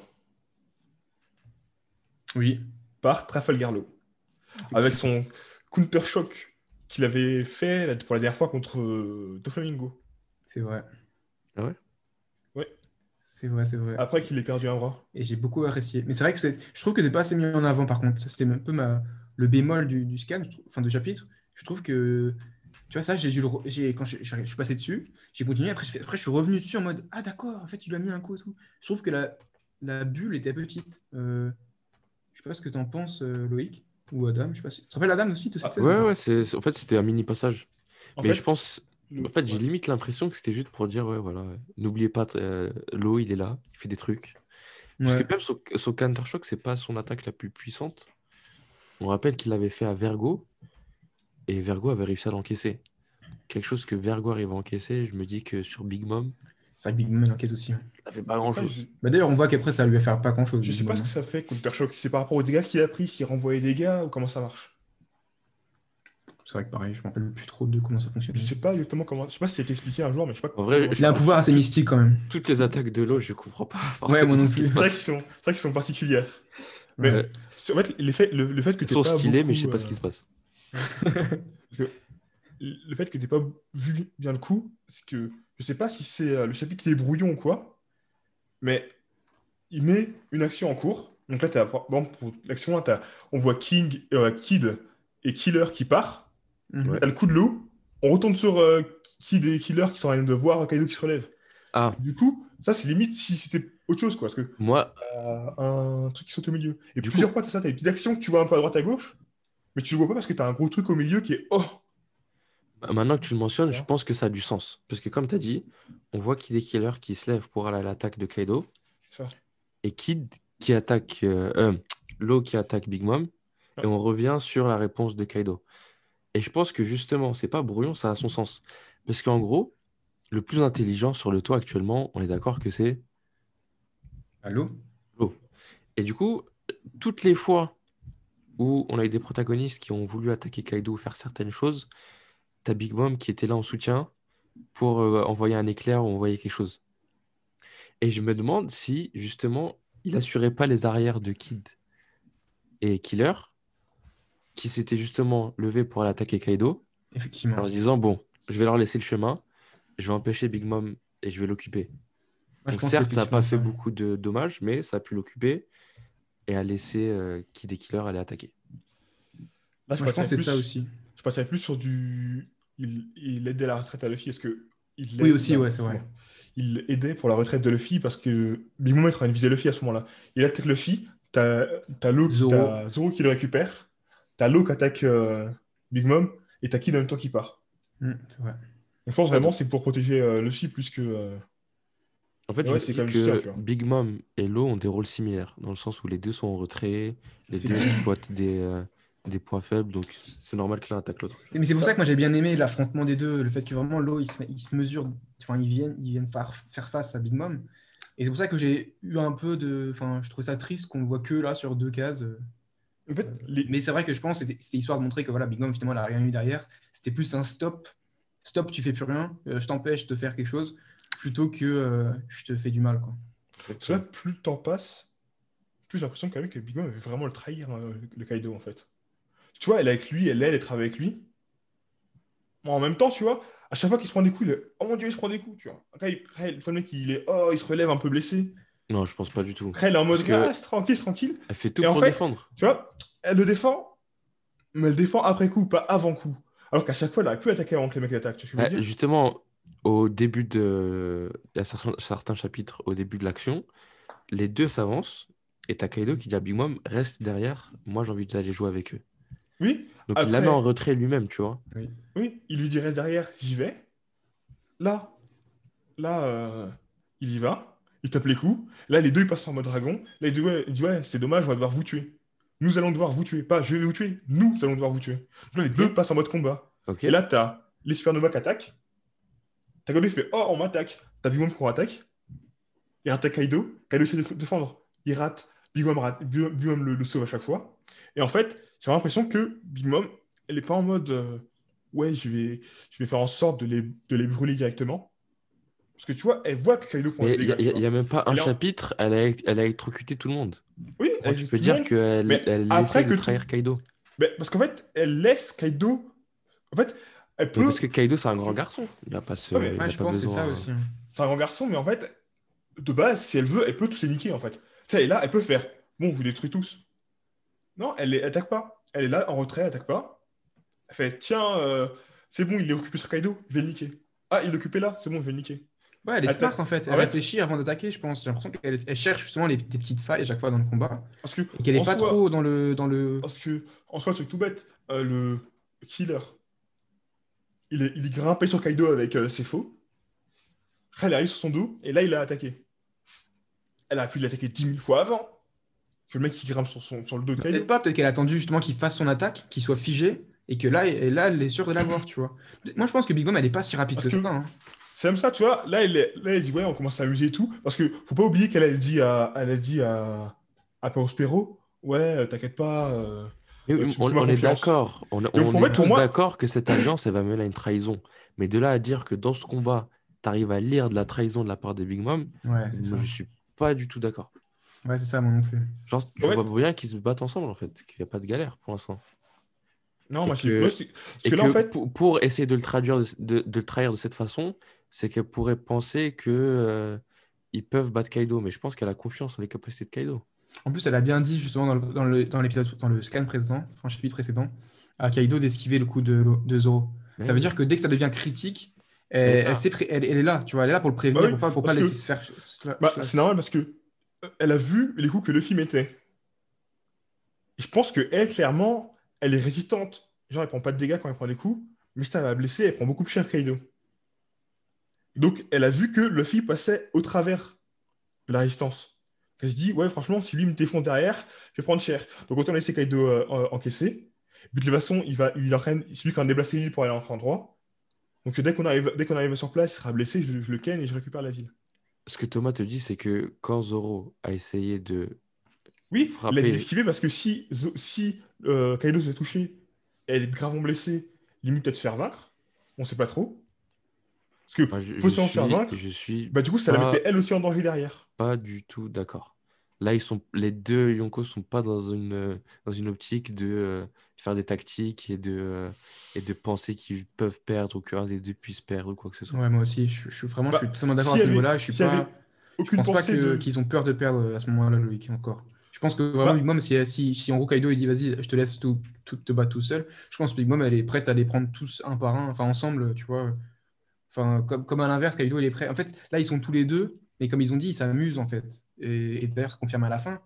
Oui. par Trafalgar Law. Avec son counter-shock qu'il avait fait pour la dernière fois contre euh, Doflamingo. C'est vrai. Ah Ouais? C'est vrai, c'est vrai. Après qu'il ait perdu un bras. Et j'ai beaucoup apprécié. Mais c'est vrai que c'est- je trouve que c'est pas assez mis en avant par contre. Ça, c'était un peu ma... le bémol du, du scan, trouve- enfin du chapitre. Je trouve que, tu vois, ça, j'ai dû le re- j'ai- quand je, je suis passé dessus, j'ai continué. Après je, fais- après, je suis revenu dessus en mode Ah, d'accord, en fait, il lui a mis un coup et tout. Je trouve que la, la bulle était petite. Euh, je sais pas ce que tu en penses, euh, Loïc ou Adam. Je sais pas si... Tu te rappelles Adam aussi de cette Ah, Ouais, ouais, en fait, c'était un mini passage. En Mais fait, je pense, en fait, j'ai ouais. limite l'impression que c'était juste pour dire, ouais, voilà, n'oubliez pas, euh, l'eau, il est là, il fait des trucs. Parce Ouais. que même son, son counter-shock, c'est pas son attaque la plus puissante. On rappelle qu'il l'avait fait à Vergo, et Vergo avait réussi à l'encaisser. Quelque chose que Vergo arrive à encaisser, je me dis que sur Big Mom, C'est vrai que Big Mom enquête aussi. hein. ça fait pas Après, grand-chose. je- Bah, D'ailleurs, on voit qu'après, ça lui a fait pas grand chose. Je sais pas ce que ça fait, counter-shock. C'est par rapport aux dégâts qu'il a pris, s'il renvoie les dégâts ou comment ça marche. C'est vrai que pareil, je me rappelle plus trop de comment ça fonctionne. Je sais pas exactement comment. Je sais pas si c'était expliqué un jour, mais je sais pas. En vrai, Il a un pouvoir assez mystique quand même. Toutes les attaques de l'eau, je comprends pas Ouais, se C'est vrai qu'ils sont, c'est vrai qu'ils sont particulières. Mais Ouais. c'est- en fait, l'effet- le, le fait que Ils tu sont pas stylés, mais je sais pas euh, ce qui se passe. Le fait que tu pas vu bien le coup, c'est que je sais pas si c'est euh, le chapitre qui est brouillon ou quoi, mais il met une action en cours. Donc là, t'as- bon, pour l'action, là, t'as- on voit King, euh, Kid et Killer qui part. Mhm. T'as le coup de l'eau. On retourne sur euh, Kid et Killer qui sont en train de voir Kaido qui se relève. Ah, Du coup, ça, c'est limite si c'était autre chose, quoi. Parce que moi, euh, un truc qui saute au milieu. Et Du plusieurs fois, tu as ça, t'as des petites actions que tu vois un peu à droite à gauche, mais tu le vois pas parce que tu as un gros truc au milieu qui est oh maintenant que tu le mentionnes, je pense que ça a du sens. Parce que comme tu as dit, on voit Kid et Killer qui se lèvent pour aller à l'attaque de Kaido. Ça. Et Kid qui attaque euh, euh, Law qui attaque Big Mom. Et on revient sur la réponse de Kaido. Et je pense que justement, c'est pas brouillon, ça a son sens. Parce qu'en gros, le plus intelligent sur le toit actuellement, on est d'accord que c'est Allô l'eau. Et du coup, toutes les fois où on a eu des protagonistes qui ont voulu attaquer Kaido ou faire certaines choses, t'as Big Mom qui était là en soutien pour euh, envoyer un éclair ou envoyer quelque chose. Et je me demande si, justement, il assurait pas les arrières de Kid et Killer, qui s'étaient justement levés pour aller attaquer Kaido, Effectivement. en se disant, bon, je vais leur laisser le chemin, je vais empêcher Big Mom et je vais l'occuper. Donc certes, ça n'a pas fait beaucoup de dommages, mais ça a pu l'occuper et a laissé euh, Kid et Killer aller attaquer. Là, Moi, je pense que c'est ça aussi. Je partirais plus sur du. Il, il aidait la retraite à Luffy. Est-ce que. Il Oui, aussi, ouais, c'est vrai. Il aidait pour la retraite de Luffy parce que Big Mom est en train de viser Luffy à ce moment-là. Il attaque Luffy, t'as qui- Zoro. t'as Zoro qui le récupère, t'as Law qui attaque euh, Big Mom et t'as Kid en même temps qui part. Mm, c'est vrai. Donc, je pense vraiment c'est pour protéger euh, Luffy plus que. euh, En fait, je Ouais, me c'est dis que. Big Mom et Law ont des rôles similaires, dans le sens où les deux sont en retrait, les deux exploitent des, euh, des points faibles, donc c'est normal que l'un attaque l'autre. Mais c'est pour ça que moi j'ai bien aimé l'affrontement des deux, le fait que vraiment l'eau il se, il se mesure, enfin ils viennent, ils viennent faire, faire face à Big Mom. Et c'est pour ça que j'ai eu un peu de, enfin je trouve ça triste qu'on le voit que là sur deux cases. En fait, les- Mais c'est vrai que je pense que c'était histoire de montrer que voilà Big Mom finalement elle a rien eu derrière. C'était plus un stop, stop tu fais plus rien, euh, je t'empêche de faire quelque chose, plutôt que euh, je te fais du mal quoi. Là, plus le temps passe, plus j'ai l'impression quand même que Big Mom veut vraiment le trahir, hein, le Kaido, en fait. Tu vois, elle est avec lui, elle l'aide, elle travaille avec lui. Bon, en même temps, tu vois, à chaque fois qu'il se prend des coups, il est Oh mon dieu, il se prend des coups, tu vois. Après, il- après, une fois le mec, il est Oh, il se relève un peu blessé. Non, je pense pas du tout. Après, elle est en mode Ah, c'est tranquille, tranquille. Elle fait tout Et en pour fait- défendre. Tu vois, elle le défend, mais elle défend après coup, pas avant coup. Alors qu'à chaque fois, elle aurait pu attaquer avant que les mecs attaquent. Tu vois ce que je Bah, justement, au début de. Il y a certains, certains chapitres au début de l'action, les deux s'avancent et t'as Kaido qui dit à Big Mom reste derrière, moi j'ai envie d'aller jouer avec eux. Oui, Donc il la met en retrait lui-même, tu vois. oui, il lui dit reste derrière, j'y vais. Là, là, euh, il y va, il tape les coups. Là, les deux, ils passent en mode dragon. Là, il dit ouais, il dit, ouais c'est dommage, on va devoir vous tuer. Nous allons devoir vous tuer. Pas je vais vous tuer, nous allons devoir vous tuer. Donc là, les deux passent en mode combat. Et là, t'as les Supernova qui attaquent. T'as qui fait Oh, on m'attaque. T'as Big Mom qui attaque. Il rate Kaido. Kaido essaie de défendre. Il rate. Big Mom, rate. Big Big Mom le, le sauve à chaque fois. Et en fait, j'ai l'impression que Big Mom, elle est pas en mode euh, Ouais, je vais, je vais faire en sorte de les, de les brûler directement. Parce que tu vois, elle voit que Kaido prend il n'y a, même pas un Elle chapitre, elle a, elle a électrocuté tout le monde. Oui, elle tu peux dire qu'elle elle essaie de trahir Kaido. Mais parce qu'en fait, elle laisse Kaido. En fait, elle Mais peut. parce que Kaido, c'est un grand garçon. Il va pas se. Ouais, mais- il Ouais, va je pas pense que c'est besoin- ça aussi. C'est un grand garçon, mais en fait, de base, si elle veut, elle peut tous les niquer, en fait. Tu sais, et là, elle peut faire, bon, vous détruisez tous. Non, elle les attaque pas. Elle est là, en retrait, elle attaque pas. Elle fait, tiens, euh, c'est bon, il est occupé sur Kaido, je vais le niquer. Ah, il est occupé là, c'est bon, je vais le niquer. Ouais, elle est Attends. smart en fait. Elle En fait- réfléchit avant d'attaquer, je pense. J'ai l'impression qu'elle elle cherche justement les, des petites failles à chaque fois dans le combat. Parce que, Et qu'elle est en pas soi- trop dans le. Dans le... Parce que, en soi, c'est tout bête. Euh, le killer, il est, il est grimpé sur Kaido avec euh, ses faux. Elle arrive sur son dos, et là, il a attaqué. Elle a pu l'attaquer 10 000 fois avant. Que le mec qui grimpe sur, son, sur le dos de Kaido. Peut-être pas, peut-être qu'elle a attendu justement qu'il fasse son attaque, qu'il soit figé, et que là, et là elle est sûre de l'avoir, tu vois. Moi, je pense que Big Mom, elle est pas si rapide Parce que, que- ça. hein. C'est comme ça, tu vois. Là, elle, là, elle dit, ouais, on commence à s'amuser et tout. Parce que faut pas oublier qu'elle a dit à, elle a dit à, à Prospero, ouais, euh, t'inquiète pas. euh, Euh, me on, est d'accord. On, est pour tous moi- d'accord que cette alliance, elle va mener à une trahison. Mais de là à dire que dans ce combat, tu arrives à lire de la trahison de la part de Big Mom, Ouais, c'est ça. moi, je suis pas du tout d'accord. Ouais, c'est ça, moi non plus. Genre, tu Ouais. vois bien qu'ils se battent ensemble, en fait, qu'il n'y a pas de galère pour l'instant. Non, Et moi, que- je parce Et que que, là, en fait, pour, pour essayer de le, traduire de, de- de le trahir de cette façon, c'est qu'elle pourrait penser que euh, ils peuvent battre Kaido. Mais je pense qu'elle a confiance en les capacités de Kaido. En plus, elle a bien dit justement dans le- dans le- dans l'épisode, dans le scan précédent, enfin, le chapitre précédent, à Kaido d'esquiver le coup de, de Zoro. Mais Ça veut dire que dès que ça devient critique, elle, Elle est là. elle, sait pré- elle- elle est là, tu vois, elle est là pour le prévenir, Bah oui, pour pas, pour pas laisser que- se faire. bah, c'est normal parce que euh, elle a vu les coups que Luffy mettait. Et je pense que elle, clairement, elle est résistante. Genre, elle prend pas de dégâts quand elle prend des coups, mais si elle va blesser, elle prend beaucoup plus cher Kaido. Donc, elle a vu que Luffy passait au travers de la résistance. Elle se dit, ouais, franchement, si lui me défonce derrière, je vais prendre cher. Donc, autant laisser Kaido euh, encaisser. Puis, de toute façon, il va, il entraîne, c'est lui qui a déplacé l'île pour aller en endroit. Donc, dès qu'on arrive, dès qu'on arrive sur place, il sera blessé, je, je le ken et je récupère la ville. Ce que Thomas te dit, c'est que quand Zoro a essayé de. Oui, il a Frapper. esquiver parce que si, si euh, Kaido se fait toucher, elle est gravement blessée, limite peut-être se faire vaincre, on sait pas trop. Parce que Moi, je, faut je suis, vaincre, je suis bah du coup ça la mettait elle aussi en danger derrière. pas du tout d'accord. Là, ils sont, les deux Yonko sont pas dans une, euh, dans une optique de euh, faire des tactiques et de, euh, et de penser qu'ils peuvent perdre ou qu'un des deux puisse perdre ou quoi que ce soit. Ouais, moi aussi, je, je suis vraiment, Bah, je suis totalement d'accord à ce niveau-là. Je y pas, je pense pas que- de... qu'ils ont peur de perdre à ce moment-là, Loïc, encore. Je pense que vraiment Bah. Big Mom, si, si, si en gros Kaido il dit vas-y, je te laisse tout, tout te battre tout seul, je pense que Big Mom elle est prête à les prendre tous un par un, enfin ensemble, tu vois. Enfin, comme, comme à l'inverse, Kaido il est prêt. En fait, là ils sont tous les deux, mais comme ils ont dit, ils s'amusent en fait. Et, et d'ailleurs, se confirme à la fin.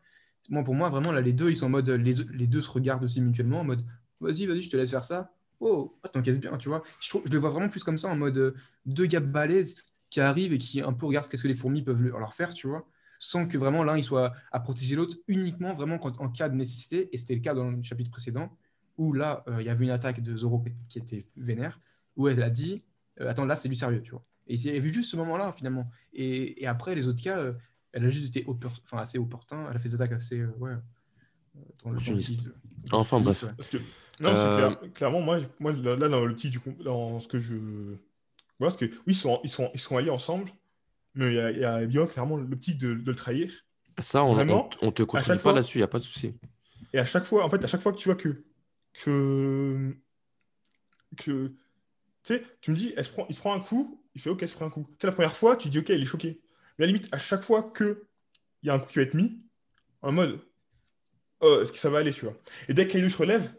Moi, pour moi, vraiment, là, les deux, ils sont en mode, les, les deux se regardent aussi mutuellement, en mode vas-y, vas-y, je te laisse faire ça. Oh, ah, t'encaisses bien, tu vois. Je, trouve, je le vois vraiment plus comme ça, en mode euh, deux gars balèzes qui arrivent et qui un peu regardent qu'est-ce que les fourmis peuvent leur leur faire, tu vois sans que vraiment l'un il soit à protéger l'autre uniquement vraiment quand, en cas de nécessité. Et c'était le cas dans le chapitre précédent où là euh, il y avait une attaque de Zoro qui était vénère où elle a dit euh, attends là c'est du sérieux tu vois. Et il y avait juste ce moment-là finalement. Et, et après les autres cas euh, elle a juste été enfin, assez opportun. Elle a fait des attaques assez euh, ouais dans le Enfin, bref. ouais. Parce que... Non, Euh, clair- clairement, moi, je- moi, là, là, dans le petit du... dans ce que je... Voilà, parce que oui, ils sont, ils sont, ils sont alliés ensemble, mais il y a, il y a bien clairement l'optique de, de le trahir. Ça, on, on, Vraiment, t- on te contredit chaque pas fois- là-dessus, il n'y a pas de souci. Et à chaque fois, en fait, à chaque fois que tu vois que. que. que. Tu sais, tu me dis, elle se prend, il se prend un coup, il fait OK, il se prend un coup. Tu la première fois, tu dis OK, il est choqué. Mais à la limite, à chaque fois que il y a un coup qui va être mis, en mode, oh, est-ce que ça va aller, tu vois? Et dès que Kaido se relève,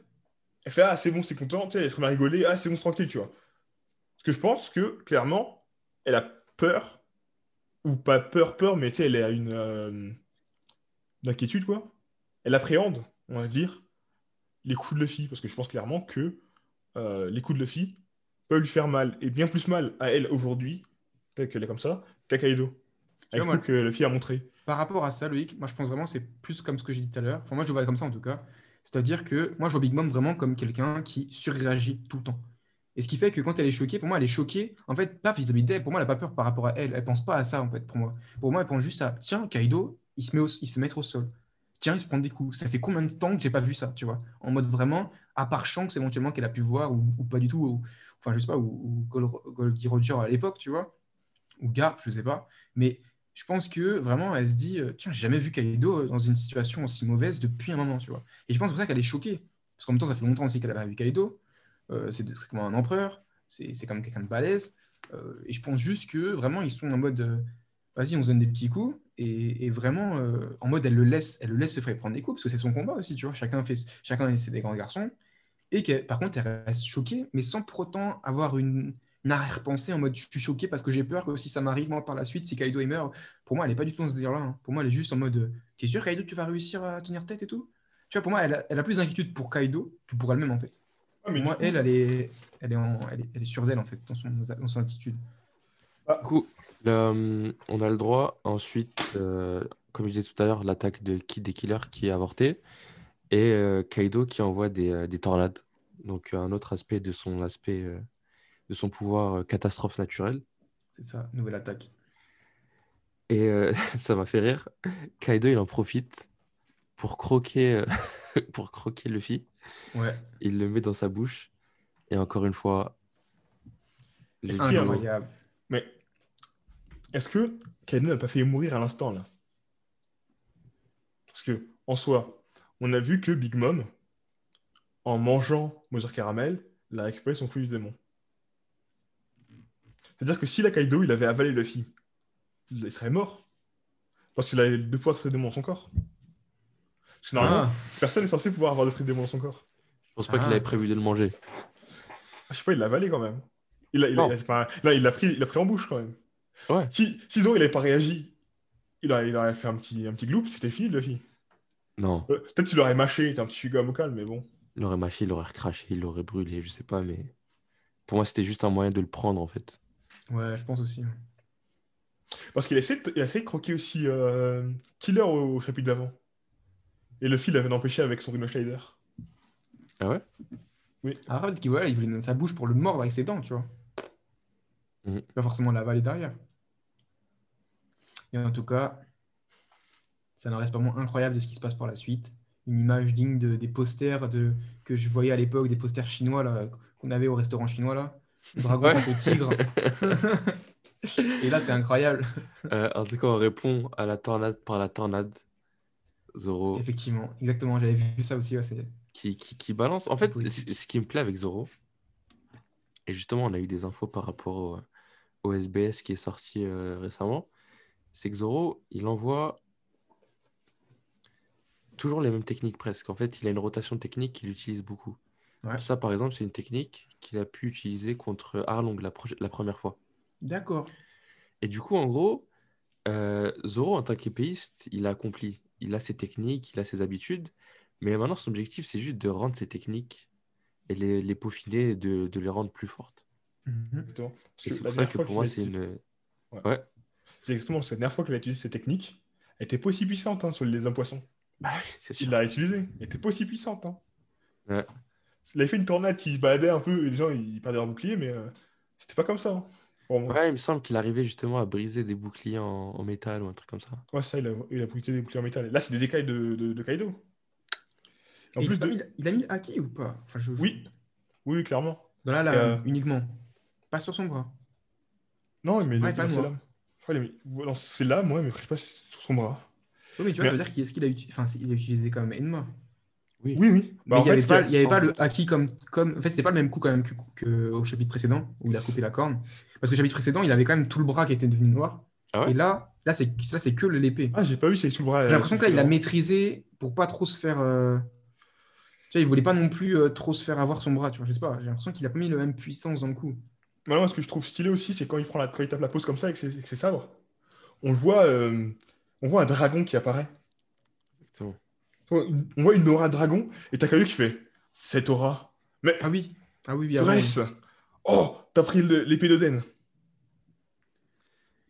elle fait, ah, c'est bon, c'est content, tu sais, elle se remet à rigoler, ah, c'est bon, tranquille, tu vois. Parce que je pense que, clairement, elle a peur, ou pas peur, peur, mais tu sais, elle a une, euh, inquiétude, quoi. Elle appréhende, on va dire, les coups de Luffy, parce que je pense clairement que euh, les coups de Luffy peuvent lui faire mal, et bien plus mal à elle aujourd'hui, telle qu'elle est comme ça, qu'à Kaido. Avec vois, que Luffy a montré. Par rapport à ça, Loïc, moi je pense vraiment c'est plus comme ce que j'ai dit tout à l'heure. Enfin, moi je vois comme ça en tout cas. C'est-à-dire que moi je vois Big Mom vraiment comme quelqu'un qui surréagit tout le temps. Et ce qui fait que quand elle est choquée, pour moi elle est choquée. En fait, pas vis-à-vis d'elle, pour moi elle n'a pas peur par rapport à elle. Elle pense pas à ça en fait pour moi. Pour moi elle pense juste à tiens, Kaido, il se, met au- il se fait mettre au sol. Tiens, il se prend des coups. Ça fait combien de temps que j'ai pas vu ça, tu vois? En mode vraiment, à part Shanks éventuellement qu'elle a pu voir ou, ou pas du tout. ou- enfin, je sais pas, ou, ou Gold- Goldie Roger à l'époque, tu vois Ou Garp, je sais pas. Mais je pense que vraiment, elle se dit euh, Tiens, j'ai jamais vu Kaido euh, dans une situation aussi mauvaise depuis un moment, tu vois. Et je pense pour ça qu'elle est choquée. Parce qu'en même temps, ça fait longtemps aussi qu'elle n'a pas vu Kaido. Euh, c'est comme un empereur. C'est c'est comme quelqu'un de balèze. Et je pense juste que vraiment, ils sont en mode Vas-y, on se donne des petits coups. Et, et vraiment, en mode, elle le laisse, elle le laisse se faire prendre des coups, parce que c'est son combat aussi, tu vois. Chacun fait, chacun c'est des grands garçons. Et que, par contre, elle reste choquée, mais sans pour autant avoir une, une arrière-pensée en mode je suis choqué parce que j'ai peur que si ça m'arrive moi par la suite, si Kaido il meurt, pour moi elle est pas du tout dans ce délire-là. hein. Pour moi elle est juste en mode euh, t'es sûr Kaido tu vas réussir à tenir tête et tout? Tu vois, pour moi elle a, elle a plus d'inquiétude pour Kaido que pour elle-même en fait. Ah, mais Pour moi coup- elle, elle est, elle est, en- elle est, elle est sûre d'elle en fait dans son, dans son attitude. Du coup, le- on a le droit ensuite, euh, comme je disais tout à l'heure, l'attaque de Kid des Killers qui est avortée et euh, Kaido qui envoie des, euh, des tornades. Donc euh, un autre aspect de son aspect de son pouvoir catastrophe naturelle. C'est ça, nouvelle attaque. Et euh, ça m'a fait rire. Kaido il en profite pour croquer pour croquer Luffy. Ouais, Il le met dans sa bouche et encore une fois. C'est incroyable? Mais est-ce que Kaido n'a pas fait mourir à l'instant là? Parce que en soi, on a vu que Big Mom, en mangeant Mother Caramel, il a récupéré son fruit du démon. C'est-à-dire que si la Kaido il avait avalé Luffy, il serait mort. Parce qu'il a les deux pouvoirs de fruit du démon dans son corps. Parce que normalement, Ah, personne n'est censé pouvoir avoir le fruit du démon dans son corps. Je pense pas qu'il avait prévu de le manger. Ah, je sais pas, il l'a avalé quand même. Il a, a- a- l'a pris, il l'a pris en bouche quand même. Ouais. Si, si Zoro il avait pas réagi, il aurait, il aurait fait un petit, un petit gloop, c'était fini Luffy. Non, Euh, Peut-être qu'il aurait mâché, t'es un petit chewing au calme, mais bon. il l'aurait mâché, il l'aurait recraché, il l'aurait brûlé, je sais pas, mais pour moi c'était juste un moyen de le prendre en fait. ouais, je pense aussi. Parce qu'il a essayé de, il a essayé de croquer aussi euh, Killer au, au chapitre d'avant. Et Luffy l'avait empêché avec son Rhino Schneider. Ah ouais? Ah, peut-être qu'il voilà, il voulait donner sa bouche pour le mordre avec ses dents, tu vois. Mhm. Pas forcément l'avaler derrière. Et en tout cas, ça n'en reste pas moins incroyable de ce qui se passe par la suite. Une image digne de- des posters de, que je voyais à l'époque, des posters chinois qu'on avait au restaurant chinois là. Le dragon Ouais. au tigre. Et là, c'est incroyable. Euh, en tout cas, on répond à la tornade par la tornade. Zoro Effectivement, exactement, j'avais vu ça aussi. ouais, qui, qui, qui balance. En fait, ce qui me plaît avec Zoro, et justement, on a eu des infos par rapport au, au SBS qui est sorti euh, récemment, c'est que Zoro, il envoie toujours les mêmes techniques presque. En fait, il a une rotation technique qu'il utilise beaucoup. Ouais. Ça, par exemple, c'est une technique qu'il a pu utiliser contre Arlong la, première fois. D'accord. Et du coup, en gros, euh, Zoro, en tant qu'épéiste, il a accompli. Il a ses techniques, il a ses habitudes. Mais maintenant, son objectif, c'est juste de rendre ses techniques et les, les peaufiner et de, de les rendre plus fortes. Mhm. C'est pour ça que pour moi, c'est une. Ouais. Ouais. C'est exactement la dernière fois qu'il a utilisé ces techniques, elle était pas aussi puissante hein, sur les hommes poissons. Bah, Il l'a utilisée, elle était pas aussi puissante. Hein. Ouais. Il avait fait une tornade qui se baladait un peu et les gens ils perdaient leur bouclier, mais euh, c'était pas comme ça. hein, pour moi. Ouais, il me semble qu'il arrivait justement à briser des boucliers en, en métal ou un truc comme ça. Ouais, ça, il a, il a brisé des boucliers en métal. Là, c'est des écailles de, de, de Kaido. En plus il, a de. mis, il a mis haki ou pas? Enfin, je- Oui, oui, oui, clairement. Dans la lame, Euh, uniquement. Pas sur son bras. Non, mais il Ouais, a mis noir. ses lames. A mis- non, c'est là, moi, mais je sais pas si c'est sur son bras. Oui, mais tu vois, Mais- ça veut dire qu'il est-ce qu'il a, uti- enfin, il a utilisé quand même Enma. Oui. Oui, oui. Bah, il n'y avait, pas, il y avait pas le haki comme, comme. En fait, c'était pas le même coup quand même que- que- au chapitre précédent où il a coupé la corne. Parce que le chapitre précédent, il avait quand même tout le bras qui était devenu noir. Ah ouais? Et là, là c'est là, c'est que le l'épée. Ah, j'ai pas vu, c'est sous le bras. J'ai euh, l'impression que là, il a maîtrisé pour pas trop se faire. euh, Tu vois, il voulait pas non plus euh, trop se faire avoir son bras, tu vois. Je sais pas, j'ai l'impression qu'il a pas mis la même puissance dans le coup. Moi, ce que je trouve stylé aussi, c'est quand il prend la, quand il tape la pose comme ça avec ses, avec ses sabres, on le voit, euh, on voit un dragon qui apparaît. Exactement. On voit une aura dragon et t'as Kaido qui fait cette aura. Mais Ah oui, ah oui, oui. avant. Thrace, oh, t'as pris l'épée d'Oden.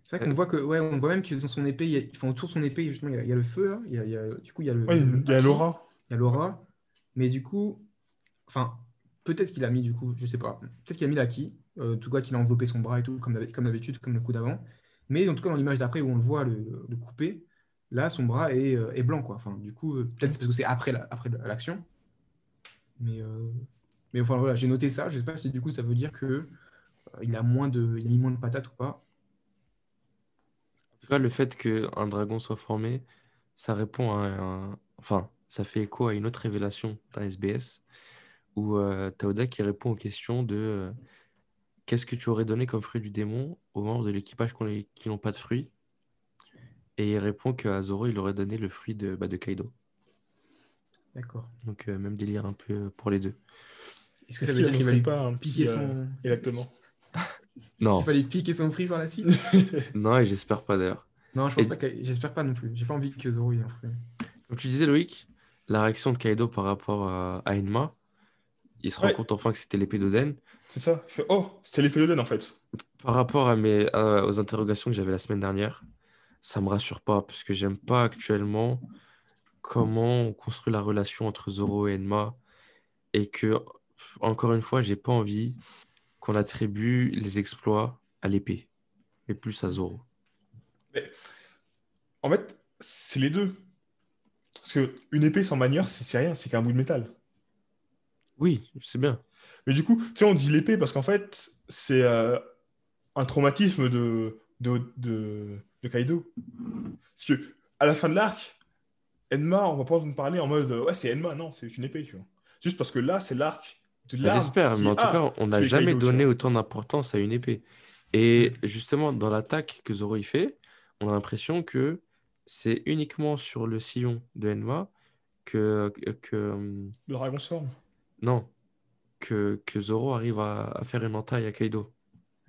C'est vrai qu'on voit que, ouais, on voit même que dans son épée, il y a- enfin, autour de son épée, justement, il y a, il y a le feu, là. Il y a, il y a- du coup, il y a le. Ouais, il y a l'aura. Il y a l'aura. Mais du coup, enfin, peut-être qu'il a mis, du coup, je sais pas. Peut-être qu'il a mis l'aki, euh, tout cas qu'il a enveloppé son bras et tout, comme d'habitude, comme le coup d'avant. Mais en tout cas, dans l'image d'après où on le voit le, le couper, là, son bras est, euh, est blanc, quoi. Enfin, du coup, euh, peut-être parce que c'est après la- après l'action. Mais, euh, mais enfin, voilà, j'ai noté ça. Je sais pas si du coup, ça veut dire que euh, il a a mis moins de patates ou pas. En tout le fait qu'un dragon soit formé, ça répond à un... Enfin, ça fait écho à une autre révélation d'un SBS, où euh, t'as Oda qui répond aux questions de qu'est-ce que tu aurais donné comme fruit du démon aux membres de l'équipage qui n'ont pas de fruits? Et il répond qu'à Zoro, il aurait donné le fruit de, bah, de Kaido. D'accord. Donc, euh, même délire un peu pour les deux. Est-ce que ça veut dire qu'il lui pas un piquer euh, son, Exactement? Non, il lui piquer son fruit par la suite? Non, et j'espère pas d'ailleurs. Non, je pense Et- pas. que- J'espère pas non plus. J'ai pas envie que Zoro ait un fruit. Comme tu disais, Loïc, la réaction de Kaido par rapport à, à Enma, il se rend compte enfin que c'était l'épée d'Oden. C'est ça. Il fait oh, c'est l'épée d'Oden en fait. Par rapport à mes, à- aux interrogations que j'avais la semaine dernière, ça me rassure pas parce que j'aime pas actuellement comment on construit la relation entre Zoro et Enma et que, encore une fois, j'ai pas envie qu'on attribue les exploits à l'épée, mais plus à Zoro. En fait, c'est les deux. Parce que une épée sans manière, c'est rien, c'est qu'un bout de métal. Oui, c'est bien. Mais du coup, tu sais, on dit l'épée parce qu'en fait, c'est euh, un traumatisme de, de, de, de Kaido. Parce que à la fin de l'arc, Enma, on va pas en parler en mode ouais, c'est Enma, non, c'est une épée, tu vois. Juste parce que là, c'est l'arc de J'espère, mais en tout cas, on n'a jamais Kaido, donné autant d'importance à une épée. Et justement, dans l'attaque que Zoro y fait, on a l'impression que c'est uniquement sur le sillon de Enma que, que, que, Le dragon se forme. Non, que, que Zoro arrive à, à faire une entaille à Kaido.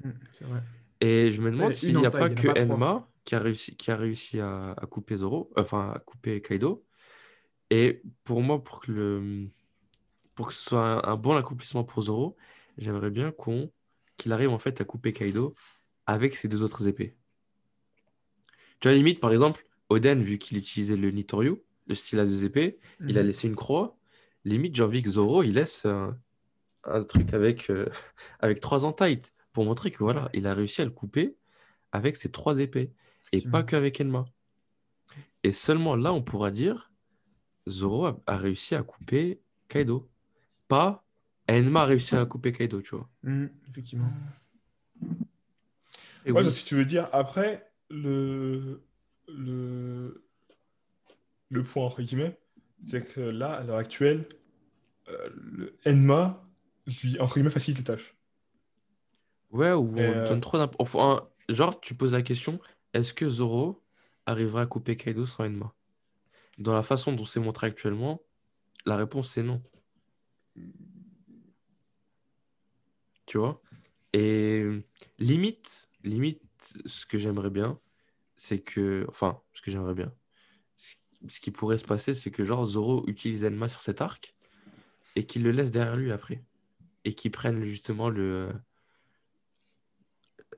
Hmm, c'est vrai. Et je me demande s'il n'y a pas a que pas. Enma qui a réussi, qui a réussi à, à couper Zoro, enfin à couper Kaido. Et pour moi, pour que, le, pour que ce soit un, un bon accomplissement pour Zoro, j'aimerais bien qu'on qu'il arrive en fait à couper Kaido avec ses deux autres épées. Tu vois, limite, par exemple, Oden, vu qu'il utilisait le Nitoryu, le style à deux épées, il a Mhm. laissé une croix. Limite, j'ai envie que Zoro, il laisse un, un truc avec, euh, avec trois entailles pour montrer que voilà, il a réussi à le couper avec ses trois épées et pas qu'avec Enma. Et seulement là, on pourra dire Zoro a, a réussi à couper Kaido. Pas Enma a réussi à couper Kaido, tu vois. Hmm, effectivement. Et Ouais, oui, donc, si tu veux dire, après, le, le, le point, entre guillemets, c'est que là, à l'heure actuelle, euh, le Enma, lui, entre guillemets, facilite les tâches. ouais, ou on Et, euh, donne trop d'importance. Enfin, genre, tu poses la question est-ce que Zoro arrivera à couper Kaido sans Enma? Dans la façon dont c'est montré actuellement, la réponse c'est non. Tu vois? Et limite, limite, ce que j'aimerais bien, c'est que. Enfin, ce que j'aimerais bien. Ce qui pourrait se passer, c'est que genre Zoro utilise Enma sur cet arc et qu'il le laisse derrière lui après. Et qu'il prenne justement le.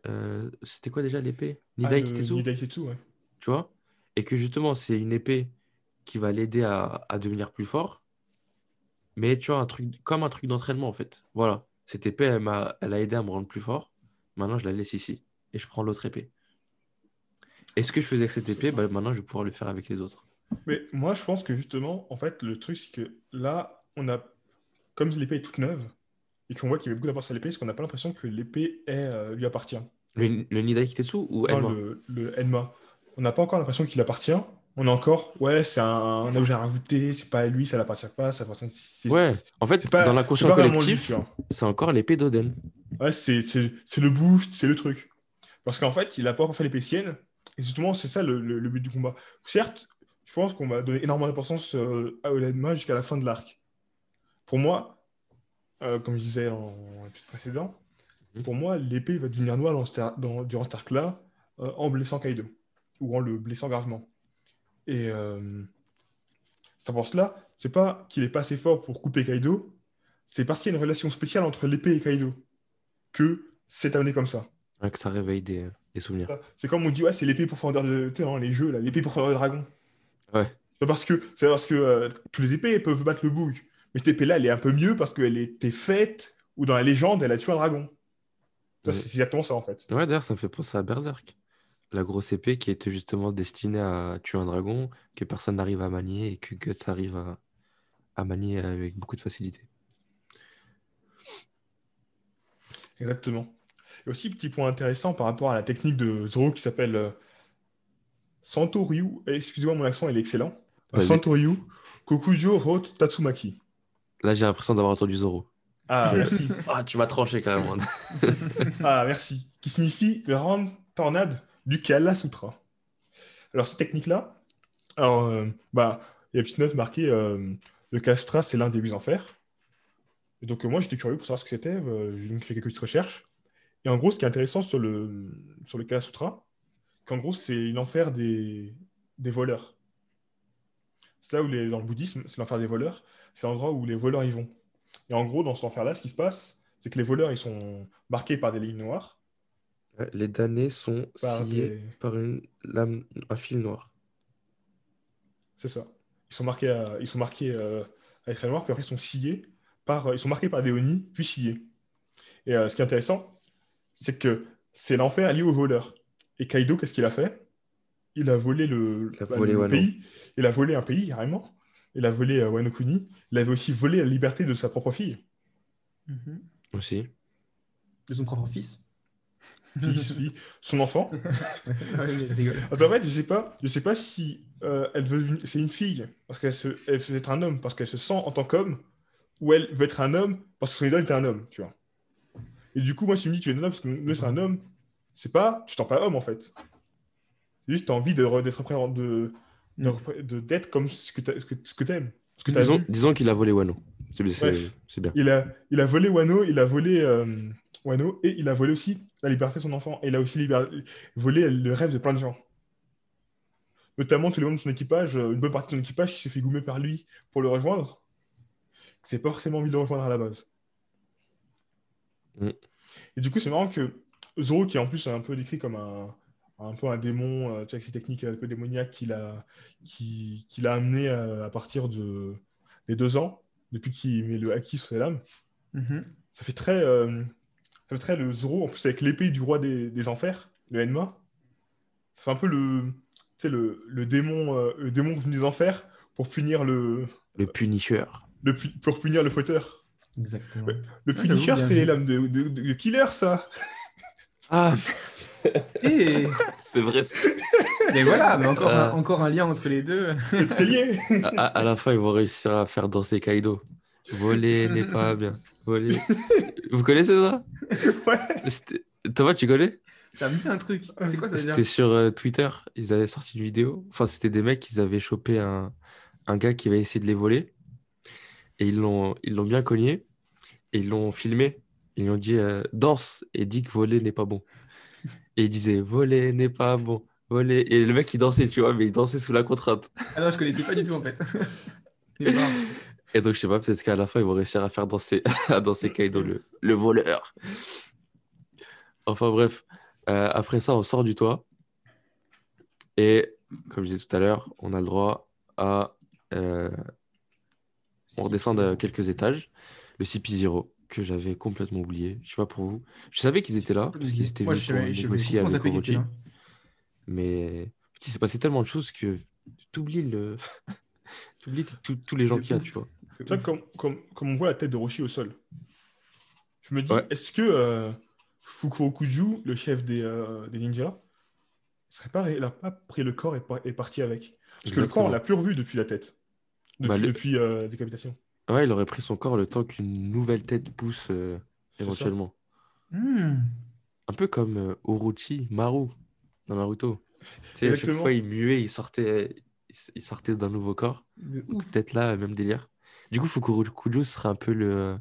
euh, C'était quoi déjà l'épée? Nidai Ah, Nidai Kitesu, ouais. tu vois? Et que justement, c'est une épée qui va l'aider à, à devenir plus fort. Mais tu vois, un truc, comme un truc d'entraînement en fait. Voilà. Cette épée, elle m'a, elle a aidé à me rendre plus fort. Maintenant, je la laisse ici. Et je prends l'autre épée. Et ce que je faisais avec cette épée, bah, maintenant, je vais pouvoir le faire avec les autres. Mais moi, je pense que justement, en fait, le truc, c'est que là, on a, comme l'épée est toute neuve, et qu'on voit qu'il y avait beaucoup d'importance à l'épée, parce qu'on n'a pas l'impression que l'épée euh, lui appartient. Le, le Nidai Kitetsu ou Non, Enma le, le Enma. On n'a pas encore l'impression qu'il appartient, on est encore, ouais, c'est un, un objet rajouté, c'est pas à lui, ça l'appartient pas, ça appartient. c'est- Ouais, en fait, c'est pas- dans c'est l'inconscient collectif, c'est encore l'épée d'Oden. Ouais, c'est c'est- c'est le boost, c'est le truc. Parce qu'en fait, il a pas encore fait l'épée sienne. Et justement, c'est ça le, le- le but du combat. Certes, je pense qu'on va donner énormément d'importance euh, à Olenma jusqu'à la fin de l'arc. Pour moi, euh, comme je disais en épisode précédent, Mhm. pour moi, l'épée va devenir noire dans, durant cet arc-là euh, en blessant Kaido. Ou en le blessant gravement. Et euh, cette force-là, c'est pas qu'il est pas assez fort pour couper Kaido, c'est parce qu'il y a une relation spéciale entre l'épée et Kaido que c'est amené comme ça. Ouais, que ça réveille des, des souvenirs. C'est comme on dit, ouais, c'est l'épée profondeur de. Tu sais, dans les jeux, là, l'épée profondeur de dragon. Ouais. C'est parce que, c'est parce que euh, tous les épées peuvent battre le bug. Mais cette épée-là, elle est un peu mieux parce qu'elle était faite, ou dans la légende, elle a tué un dragon. Ouais. C'est c'est exactement ça, en fait. Ouais, d'ailleurs, ça me fait penser à Berserk. La grosse épée qui était justement destinée à tuer un dragon, que personne n'arrive à manier et que Guts arrive à, à manier avec beaucoup de facilité. Exactement. Et aussi, petit point intéressant par rapport à la technique de Zoro qui s'appelle euh, Santo Ryu. Eh, Excusez-moi, mon accent, il est excellent. Euh, Vas-y. Santo Ryu Kokujo Rot Tatsumaki. Là, j'ai l'impression d'avoir entendu Zoro. Ah, merci. Ah, tu m'as tranché carrément. Ah, merci. Qui signifie grande tornade du Kala Sutra. Alors, cette technique-là, alors, euh, bah, il y a une petite note marquée euh, le Kala Sutra, c'est l'un des huit enfers. Et donc, euh, moi, j'étais curieux pour savoir ce que c'était. euh, J'ai fait quelques petites recherches. Et en gros, ce qui est intéressant sur le, sur le Kala Sutra, qu'en gros, c'est l'enfer des, des voleurs. C'est là où, les, dans le bouddhisme, c'est l'enfer des voleurs. C'est l'endroit où les voleurs y vont. Et en gros, dans cet enfer-là, ce qui se passe, c'est que les voleurs, ils sont marqués par des lignes noires. Les damnés sont Par sciés des- par une lame, un fil noir. C'est ça. Ils sont marqués, à, ils sont marqués euh, à l'effet noir, puis après ils sont sciés par, ils sont marqués par des oni, puis sciés. Et euh, ce qui est intéressant, c'est que c'est l'enfer lié aux voleurs. Et Kaido, qu'est-ce qu'il a fait? Il a volé le, Il a bah, volé le Wano. pays. Il a volé un pays, carrément. Il a volé euh, Wano Kuni. Il avait aussi volé la liberté de sa propre fille. Mhm. Aussi. De son propre fils. Fils, fille, son enfant. Ouais, je rigole. Qu'en fait, je sais pas, je sais pas si euh, elle veut, devenir- c'est une fille parce qu'elle se, elle veut être un homme parce qu'elle se sent en tant qu'homme, ou elle veut être un homme parce que son idole était un homme, tu vois. Et du coup, moi, si tu me dis tu es un homme parce que nous c'est un homme, c'est pas, tu t'en pas homme en fait. C'est juste t'as envie de re- d'être représentant de, de, Mm. repré- de- d'être comme ce que t'as- ce que, ce que t'aimes, ce que t'as Disons, disons qu'il a volé Wano. C'est c'est- Bref. c'est bien. Il a, il a volé Wano, il a volé euh, Wano et il a volé aussi la liberté de son enfant. Et il a aussi libér- volé le rêve de plein de gens. Notamment tous les membres de son équipage, euh, une bonne partie de son équipage qui s'est fait goumer par lui pour le rejoindre. C'est pas forcément envie de le rejoindre à la base. Mm. Et du coup, c'est marrant que Zoro, qui est en plus un peu décrit comme un, un peu un démon, euh, tu sais, avec ses techniques un peu démoniaques qu'il a, qui, qu'il a amené à, à partir de, des deux ans, depuis qu'il met le haki sur ses lames, Mhm. ça fait très, euh, ça fait très le Zoro, en plus avec l'épée du roi des, des enfers, le Enma. Ça fait un peu le, tu sais, le, le démon, euh, le démon venu des enfers pour punir le, Le Punisher. le pu- pour punir le fauteur. Exactement. Ouais. Le Ah, Punisher, c'est les lames de, de, de- de killer, ça. Ah, Et, c'est vrai. et voilà, mais encore, Euh. un, encore un lien entre les deux. Lié. À, la fin, ils vont réussir à faire danser Kaido. Voler n'est pas bien. Voler. Vous connaissez ça? Ouais. Thomas, tu connais? Ça me dit un truc. C'est quoi ça C'était sur euh, Twitter. Ils avaient sorti une vidéo. Enfin, c'était des mecs qui avaient chopé un, un gars qui avait essayé de les voler. Et ils l'ont ils l'ont bien cogné. Et ils l'ont filmé. Ils lui ont dit euh, danse et dit que voler n'est pas bon. Et il disait voler n'est pas bon. Voler. Et le mec, il dansait, tu vois, mais il dansait sous la contrainte. Ah non, je connaissais pas du tout en fait. Et donc, je sais pas, peut-être qu'à la fin, ils vont réussir à faire danser, à danser Kaido, le, le voleur. Enfin, bref. Euh, après ça, on sort du toit. Et, comme je disais tout à l'heure, on a le droit à. euh, on redescend de quelques étages. Le CP0, que j'avais complètement oublié. Je sais pas pour vous. Je savais qu'ils étaient là, parce qu'ils étaient Moi, venus je avec Orochi. là. Mais il s'est passé tellement de choses que tu oublies le. T'oublies tous tous les gens qu'il y a, tu vois. Comme, comme, comme on voit la tête de Roshi au sol, je me dis, Ouais. est-ce que euh, Fukurokuju, le chef des, euh, des ninjas, serait pas, il a pas pris le corps et, par- et parti avec? Parce que le corps, on l'a plus revu depuis la tête. Depuis, Bah, le- depuis euh, décapitation. Ouais, il aurait pris son corps le temps qu'une nouvelle tête pousse euh, éventuellement. Hmm. Un peu comme euh, Orochi Maru dans Naruto. Tu sais, à chaque fois, il muait, il sortait, il sortait d'un nouveau corps. Peut-être là, même délire. Du coup, Fukurokujo serait un peu le. euh,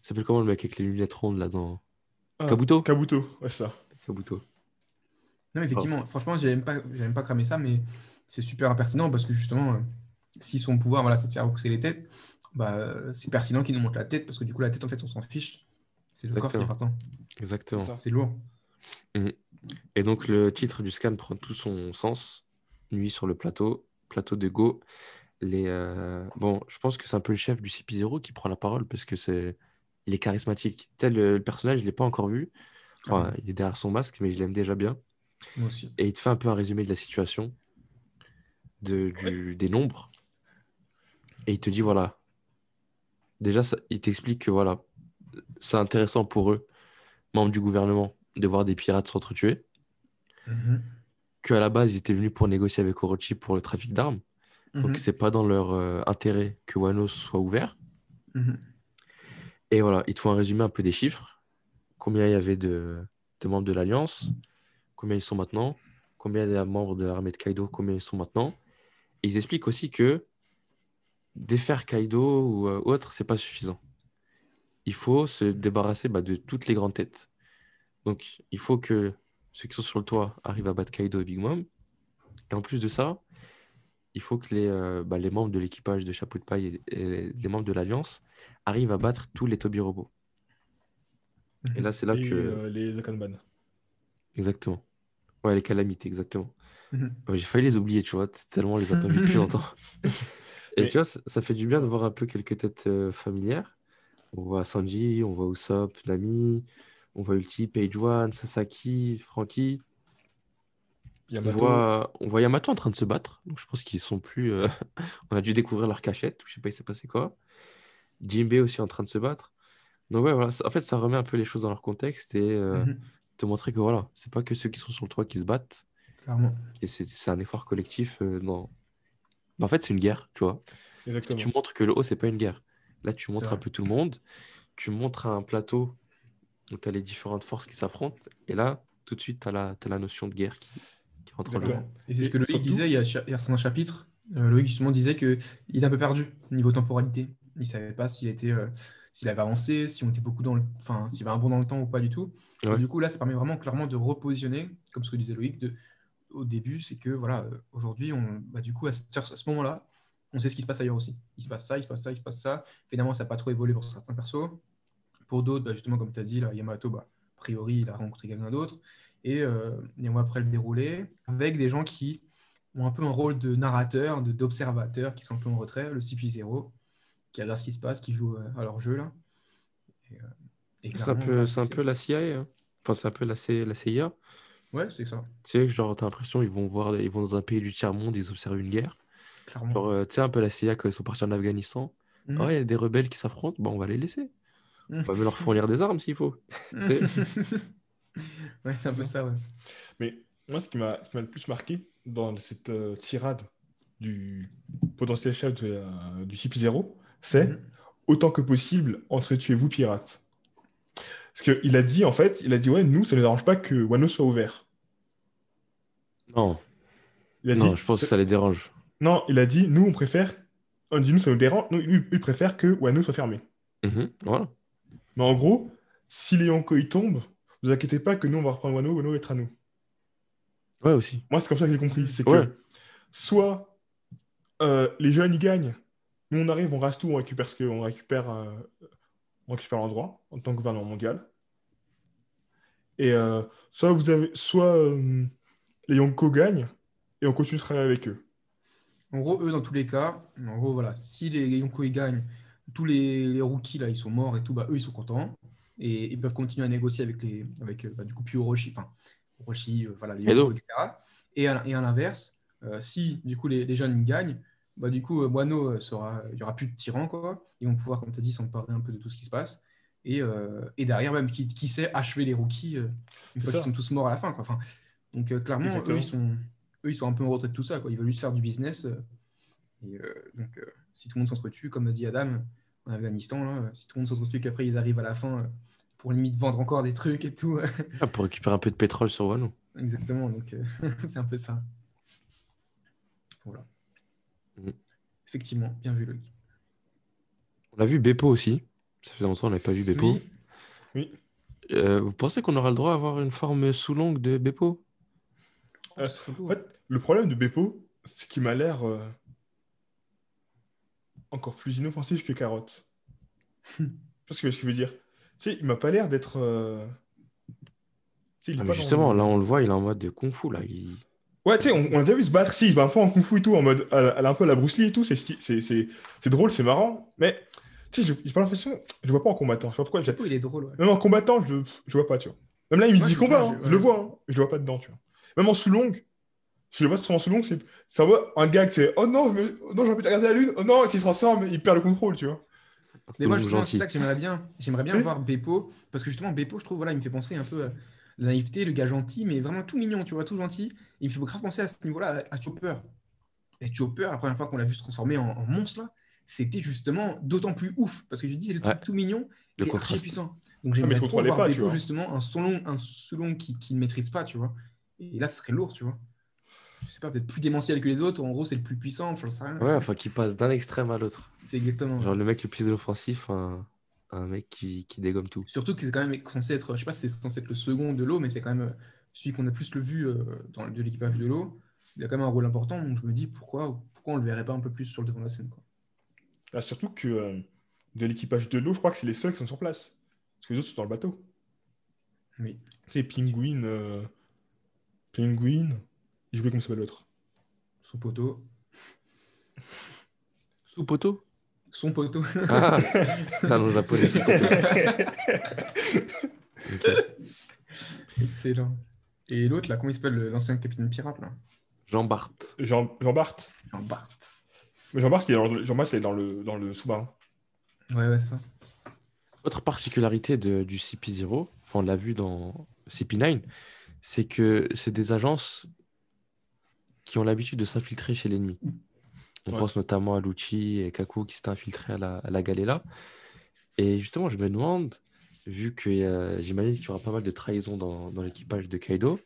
Ça s'appelle comment le mec avec les lunettes rondes là dans. Ah, Kabuto? Kabuto, ouais, c'est ça. Kabuto. Non, effectivement, franchement, j'ai même pas, même pas cramé ça, mais c'est super impertinent parce que justement, euh, si son pouvoir, voilà, c'est de faire repousser les têtes, bah, c'est pertinent qu'il nous montre la tête parce que du coup, la tête, en fait, on s'en fiche. C'est le corps qui est important. Exactement. C'est lourd. Et donc, le titre du scan prend tout son sens. Nuit sur le plateau, plateau de Go. Les, euh, Bon, je pense que c'est un peu le chef du CP0 qui prend la parole parce que c'est. Il est charismatique. Tel le, personnage, je ne l'ai pas encore vu. Enfin, Ah. il est derrière son masque, mais je l'aime déjà bien. Moi aussi. Et il te fait un peu un résumé de la situation, de, du- des nombres. Et il te dit, voilà. Déjà, ça- il t'explique que, voilà, c'est intéressant pour eux, membres du gouvernement, de voir des pirates s'entretuer. Mhm. Qu'à la base, ils étaient venus pour négocier avec Orochi pour le trafic d'armes. Mhm. Donc, c'est pas dans leur euh, intérêt que Wano soit ouvert. Mhm. Et voilà, il te faut un résumé un peu des chiffres. Combien il y avait de, de membres de l'Alliance Combien ils sont maintenant Combien il y a de membres de l'armée de Kaido Combien ils sont maintenant Et ils expliquent aussi que défaire Kaido ou euh, autre, c'est pas suffisant. Il faut se débarrasser bah, de toutes les grandes têtes. Donc, il faut que ceux qui sont sur le toit arrivent à battre Kaido et Big Mom. Et en plus de ça, il faut que les, euh, bah, les membres de l'équipage de Chapeau de Paille et, et les membres de l'Alliance arrivent à battre tous les Toby robots. Et là, c'est là Et que. euh, les Akanban. Exactement. Ouais, les calamités, exactement. Mhm. J'ai failli les oublier, tu vois, tellement on les a pas vus depuis longtemps. Et Mais- tu vois, ça, ça fait du bien de voir un peu quelques têtes euh, familières. On voit Sanji, on voit Usopp, Nami, on voit Ulti, Page One, Sasaki, Franky. On Yamato. voit, on voit Yamato en train de se battre. Donc je pense qu'ils sont plus. euh, on a dû découvrir leur cachette, ou je sais pas, il s'est passé quoi. Jinbei aussi en train de se battre. Donc ouais, voilà. En fait, ça remet un peu les choses dans leur contexte et euh, Mhm. te montrer que voilà, c'est pas que ceux qui sont sur le toit qui se battent. Clairement. Et c'est c'est un effort collectif. euh, dans... Bah, en fait, c'est une guerre, tu vois. Exactement. Tu montres que le haut, c'est pas une guerre. Là, tu montres un peu tout le monde. Tu montres un plateau où tu as les différentes forces qui s'affrontent. Et là, tout de suite, tu as, la t'as la notion de guerre qui, qui rentre en jeu. Exactement. Et c'est ce que Loïc surtout- disait il y a, il y a certains chapitres. Euh, Loïc justement disait qu'il est un peu perdu niveau temporalité. Il savait pas s'il était, euh, s'il avait avancé, si on était beaucoup dans le, enfin, s'il avait un bond dans le temps ou pas du tout. Ouais. Du coup, là, ça permet vraiment clairement de repositionner, comme ce que disait Loïc de, au début, c'est que voilà, aujourd'hui, on, bah, du coup, à ce, à ce moment-là, on sait ce qui se passe ailleurs aussi. Il se passe ça, il se passe ça, il se passe ça. Finalement, ça n'a pas trop évolué pour certains persos. Pour d'autres, bah, justement, comme tu as dit, là, Yamato, bah, a priori, il a rencontré quelqu'un d'autre. Et, euh, et on va après le dérouler avec des gens qui ont un peu un rôle de narrateur, de- d'observateur, qui sont un peu en retrait. Le CP0, qui regarde ce qui se passe, qui joue euh, à leur jeu. là. Et, euh, C'est un peu, bah, c'est un peu la CIA. hein. Enfin, c'est un peu la, C- la CIA. Ouais, c'est ça, Tu sais, genre, t'as l'impression ils vont voir, ils vont dans un pays du tiers-monde, ils observent une guerre. clairement. Genre, euh, tu sais, un peu la CIA quand ils sont partis en Afghanistan. Mhm. Ouais, il y a des rebelles qui s'affrontent, bon, on va les laisser. On Mhm. va même leur fournir des armes s'il faut. sais. ouais, c'est un peu ça, ouais. Mais moi, ce qui m'a ce qui m'a le plus marqué dans cette euh, tirade du potentiel chef de, euh, du CP0, c'est Mhm. autant que possible, entretuez-vous pirates. Parce qu'il a dit, en fait, il a dit, ouais, nous, ça ne nous arrange pas que Wano soit ouvert. Non, Il a non, dit, je pense que ça les dérange. Non, il a dit, nous, on préfère, on dit, nous, ça nous dérange, lui, il préfère que Wano soit fermé. Mhm, Voilà. Mais en gros, si les Yonkoi tombent, vous inquiétez pas que nous, on va reprendre Wano, Wano va être à nous. Ouais, aussi. Moi, c'est comme ça que j'ai compris. C'est que Ouais. soit euh, les jeunes, ils gagnent, nous, on arrive, on rase tout, on récupère ce qu'on récupère, euh, on récupère l'endroit en tant que gouvernement mondial. Et euh, soit, vous avez, soit euh, les Yonko gagnent et on continue de travailler avec eux. En gros, eux, dans tous les cas, en gros, voilà, si les Yonko ils gagnent, tous les, les rookies, là, ils sont morts et tout, bah, eux, ils sont contents. Et ils peuvent continuer à négocier avec, les, avec euh, bah, du coup, puis Orochi, enfin, Orochi, euh, voilà, les. Yonko, etc. Et à, et à l'inverse, euh, si, du coup, les, les jeunes ils gagnent, bah, du coup, euh, Wano euh, sera, il n'y aura plus de tyrans, quoi. Ils vont pouvoir, comme tu as dit, s'emparer un peu de tout ce qui se passe. Et, euh, et derrière, même, qui, qui sait achever les rookies euh, une fois qu'ils sont tous morts à la fin, quoi. Enfin, donc, euh, clairement, eux, ils sont, eux, ils sont un peu en retrait de tout ça. Quoi. Ils veulent juste faire du business. euh, et euh, donc, euh, si tout le monde s'entretue, comme a dit Adam en Afghanistan, là, si tout le monde s'entretue, qu'après ils arrivent à la fin euh, pour limite vendre encore des trucs et tout. Ah, pour récupérer un peu de pétrole sur Wallon. Exactement, donc euh, c'est un peu ça. Voilà. Mm. Effectivement, bien vu, Loïc. On a vu Beppo aussi. Ça faisait longtemps qu'on n'avait pas vu Beppo. Oui. Oui. Euh, vous pensez qu'on aura le droit à avoir une forme sous longue de Beppo? Euh, En fait, le problème de Beppo, c'est qu'il m'a l'air euh, encore plus inoffensif que Carotte. Parce que ce que je veux dire, tu sais, il m'a pas l'air d'être. euh, tu sais, il est Ah, Justement, là on le voit, il est en mode kung fu. Là. Il... Ouais, tu sais, on, on a déjà vu se battre. Si, il bat un peu en kung fu et tout, en mode. Elle, elle a un peu la Bruce Lee et tout. C'est c'est- c'est- c'est drôle, c'est marrant. Mais, tu sais, je- j'ai pas l'impression. Je le vois pas en combattant. Je sais pas pourquoi. j'ai- Chapeau, il est drôle. ouais. Même en combattant, je, je vois pas, tu vois. Même là, il me dit combat, hein, je- je le vois, hein, je le vois pas dedans, tu vois. Même en sous-longue, je le vois en sous-longue, c'est ça voit un gars qui c'est oh non, je me- oh non, j'ai envie de regarder la lune, oh non, et il se transforme, il perd le contrôle, tu vois. Mais moi, justement, c'est ça que j'aimerais bien. J'aimerais bien voir Beppo, parce que justement, Beppo, je trouve, voilà, il me fait penser un peu à la naïveté, le gars gentil, mais vraiment tout mignon, tu vois, tout gentil. Et il me fait grave penser à ce niveau-là à, Chopper. Et Chopper, la première fois qu'on l'a vu se transformer en, en monstre, là, c'était justement d'autant plus ouf, parce que je dis, c'est le truc Ouais. tout mignon, Le archi contraste. puissant. Donc Ah, j'aimerais je trop voir pas, vois. justement, un sous-long un qui, qui ne maîtrise pas, tu vois. Et là, ce serait lourd, tu vois. Je sais pas, peut-être plus démentiel que les autres, en gros, c'est le plus puissant, enfin, rien. Ouais, enfin, qui passe d'un extrême à l'autre. C'est exactement. Genre le mec le plus inoffensif, un, un mec qui, qui dégomme tout. Surtout que c'est quand même censé être, je sais pas si c'est censé être le second de l'eau, mais c'est quand même euh, celui qu'on a plus le vu euh, dans, de l'équipage de l'eau. Il a quand même un rôle important, donc je me dis pourquoi, pourquoi on le verrait pas un peu plus sur le devant de la scène. Quoi. Là, surtout que euh, de l'équipage de l'eau, je crois que c'est les seuls qui sont sur place. Parce que les autres sont dans le bateau. Oui. Tu sais, Penguin, euh... Penguin, j'ai oublié comment s'appelle l'autre. Son poteau. Sous poteau? Son poteau. Ah C'est un nom japonais, sous poteau. Ok. Excellent. Et l'autre, là, comment il s'appelle l'ancien capitaine pirate là? Jean Bart. Jean, Jean Bart? Jean Bart. Mais Jean Bart, il est dans le, Jean Bart, il est dans le, dans le sous-marin. Ouais, ouais, ça. Autre particularité de- du CP0, enfin, on l'a vu dans CP9, c'est que c'est des agences qui ont l'habitude de s'infiltrer chez l'ennemi. On Ouais. pense notamment à Lucci et Kaku qui s'étaient infiltrés à la, à la Galela. Et justement, je me demande, vu que euh, j'imagine qu'il y aura pas mal de trahisons dans, dans l'équipage de Kaido,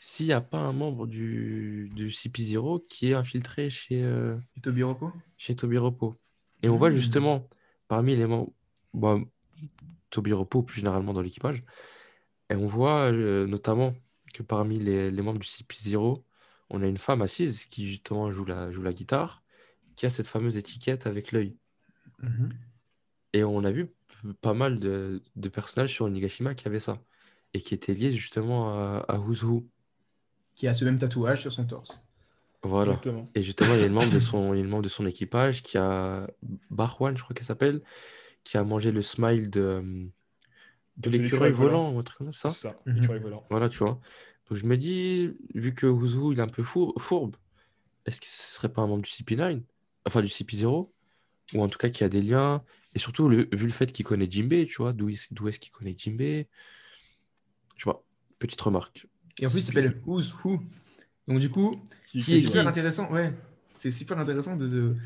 s'il n'y a pas un membre du, du CP0 qui est infiltré chez, euh, Rocco? chez Toby Repo. Et on voit Mm. justement parmi les membres, bon, Toby Repo plus généralement dans l'équipage, et on voit euh, notamment que parmi les, les membres du CP0, on a une femme assise qui justement joue la, joue la guitare, qui a cette fameuse étiquette avec l'œil. Mhm. Et on a vu pas mal de, de personnages sur Onigashima qui avaient ça, et qui étaient liés justement à, à Who's Who. Qui a ce même tatouage sur son torse. Voilà. Exactement. Et justement, il y a une membre de son, une membre de son équipage qui a Barwan, je crois qu'elle s'appelle, qui a mangé le smile de, de De l'écureuil volant ou un truc comme ça. Mhm. l'écureuil volant. Voilà, tu vois. Donc je me dis, vu que Wuzu il est un peu four- fourbe, est-ce que ce serait pas un membre du CP9 Enfin, du CP0 Ou en tout cas qui a des liens. Et surtout, le- vu le fait qu'il connaît Jinbei, tu vois, d'où est- d'où est-ce qu'il connaît Jinbei Je vois, petite remarque. Et en plus, il s'appelle Who's Who. Donc, du coup, Qui- est super qui intéressant. Ouais, c'est super intéressant de, de-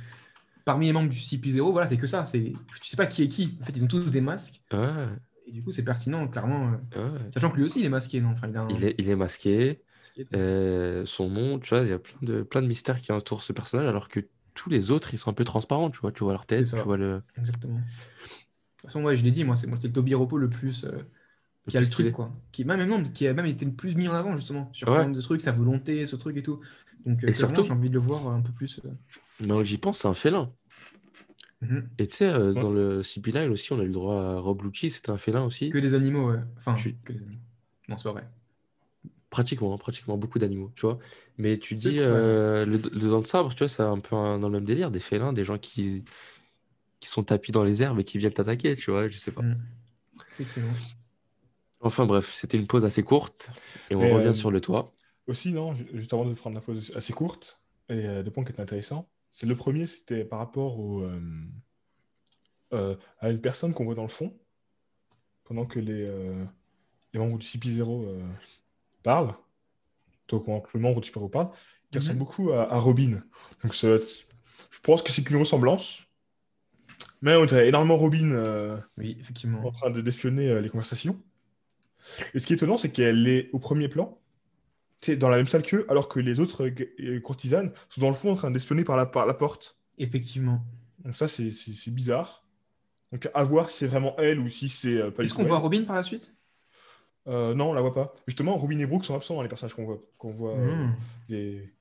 Parmi les membres du CP0, voilà, c'est que ça. C'est... Tu sais pas qui est qui. En fait, ils ont tous des masques. Ouais, Et du coup, c'est pertinent, clairement. euh, ouais. Sachant que lui aussi, il est masqué, non enfin, il, a un... Il est, il est masqué. masqué, donc. Euh, son nom, tu vois, il y a plein de, plein de mystères qui entourent ce personnage, alors que tous les autres, ils sont un peu transparents, tu vois, tu vois leur tête, tu vois le... Exactement. De toute façon, ouais, je l'ai dit, moi, c'est, moi, c'est le Toby Repo le plus. euh, le qui a le stylé. truc, quoi. Qui, même, non, qui a même été le plus mis en avant, justement, sur Ouais. plein de trucs, sa volonté, ce truc et tout. Donc, euh, Et surtout- j'ai envie de le voir un peu plus. euh. Mais j'y pense, c'est un félin. Mhm. Et tu sais, euh, Ouais. dans le CP9 aussi, on a eu le droit à Rob Lucci, c'était un félin aussi. Que des animaux, ouais. Enfin, Tu- que des animaux. Non, c'est pas vrai. Pratiquement, hein, pratiquement, beaucoup d'animaux, tu vois. Mais tu dis, euh, le, le dent de sabre, tu vois, c'est un peu un- dans le même délire, des félins, des gens qui, qui sont tapis dans les herbes et qui viennent t'attaquer, tu vois, je sais pas. Mhm. Effectivement. Enfin bref, c'était une pause assez courte, et on revient euh, sur le toit. Aussi, non, ju- juste avant de prendre la pause assez courte, et euh, deux points qui étaient intéressants. C'est le premier, c'était par rapport au, euh, à une personne qu'on voit dans le fond, pendant que les, les membres du CP0 parlent, donc le membre du CP0 parle, qui ressemble Mhm. beaucoup à, à Robin. Donc je pense que c'est une ressemblance. Mais on dirait énormément Robin euh, Oui, effectivement. en train de d'espionner euh, les conversations. Et ce qui est étonnant, c'est qu'elle est au premier plan, dans la même salle qu'eux, alors que les autres euh, courtisanes sont dans le fond en train d'espionner par la, par la porte. Effectivement. Donc ça, c'est bizarre. Donc à voir si c'est vraiment elle ou si c'est pas Est-ce qu'on voit. Robin par la suite? Euh, non, on la voit pas. Justement, Robin et Brooke sont absents dans les personnages qu'on voit, qu'on voit euh, Hmm. des,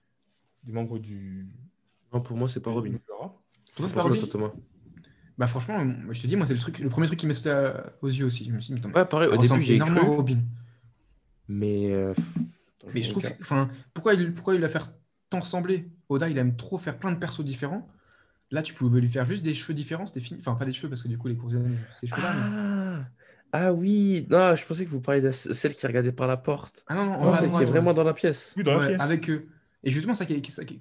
des membres du. Non, pour moi, c'est pas Robin. Pour toi, c'est pas Robin Thomas. Bah franchement, je te dis, moi c'est le truc, le premier truc qui m'est sauté à- aux yeux aussi. Je me suis dit, mais Ouais, pareil, au début, j'ai énormément cru, Robin. mais. euh, Mais je trouve, que- enfin, pourquoi il, pourquoi il la faire tant ressembler Oda, il aime trop faire plein de persos différents. Là, tu pouvais lui faire juste des cheveux différents, c'était fini. Enfin, pas des cheveux parce que du coup, les coursiers ont ces cheveux-là. mais- Ah, oui, non, je pensais que vous parliez de celle qui regardait par la porte. Ah non, celle qui est vraiment dans la pièce. Oui, dans la Ouais, pièce. avec eux. Et justement, ça,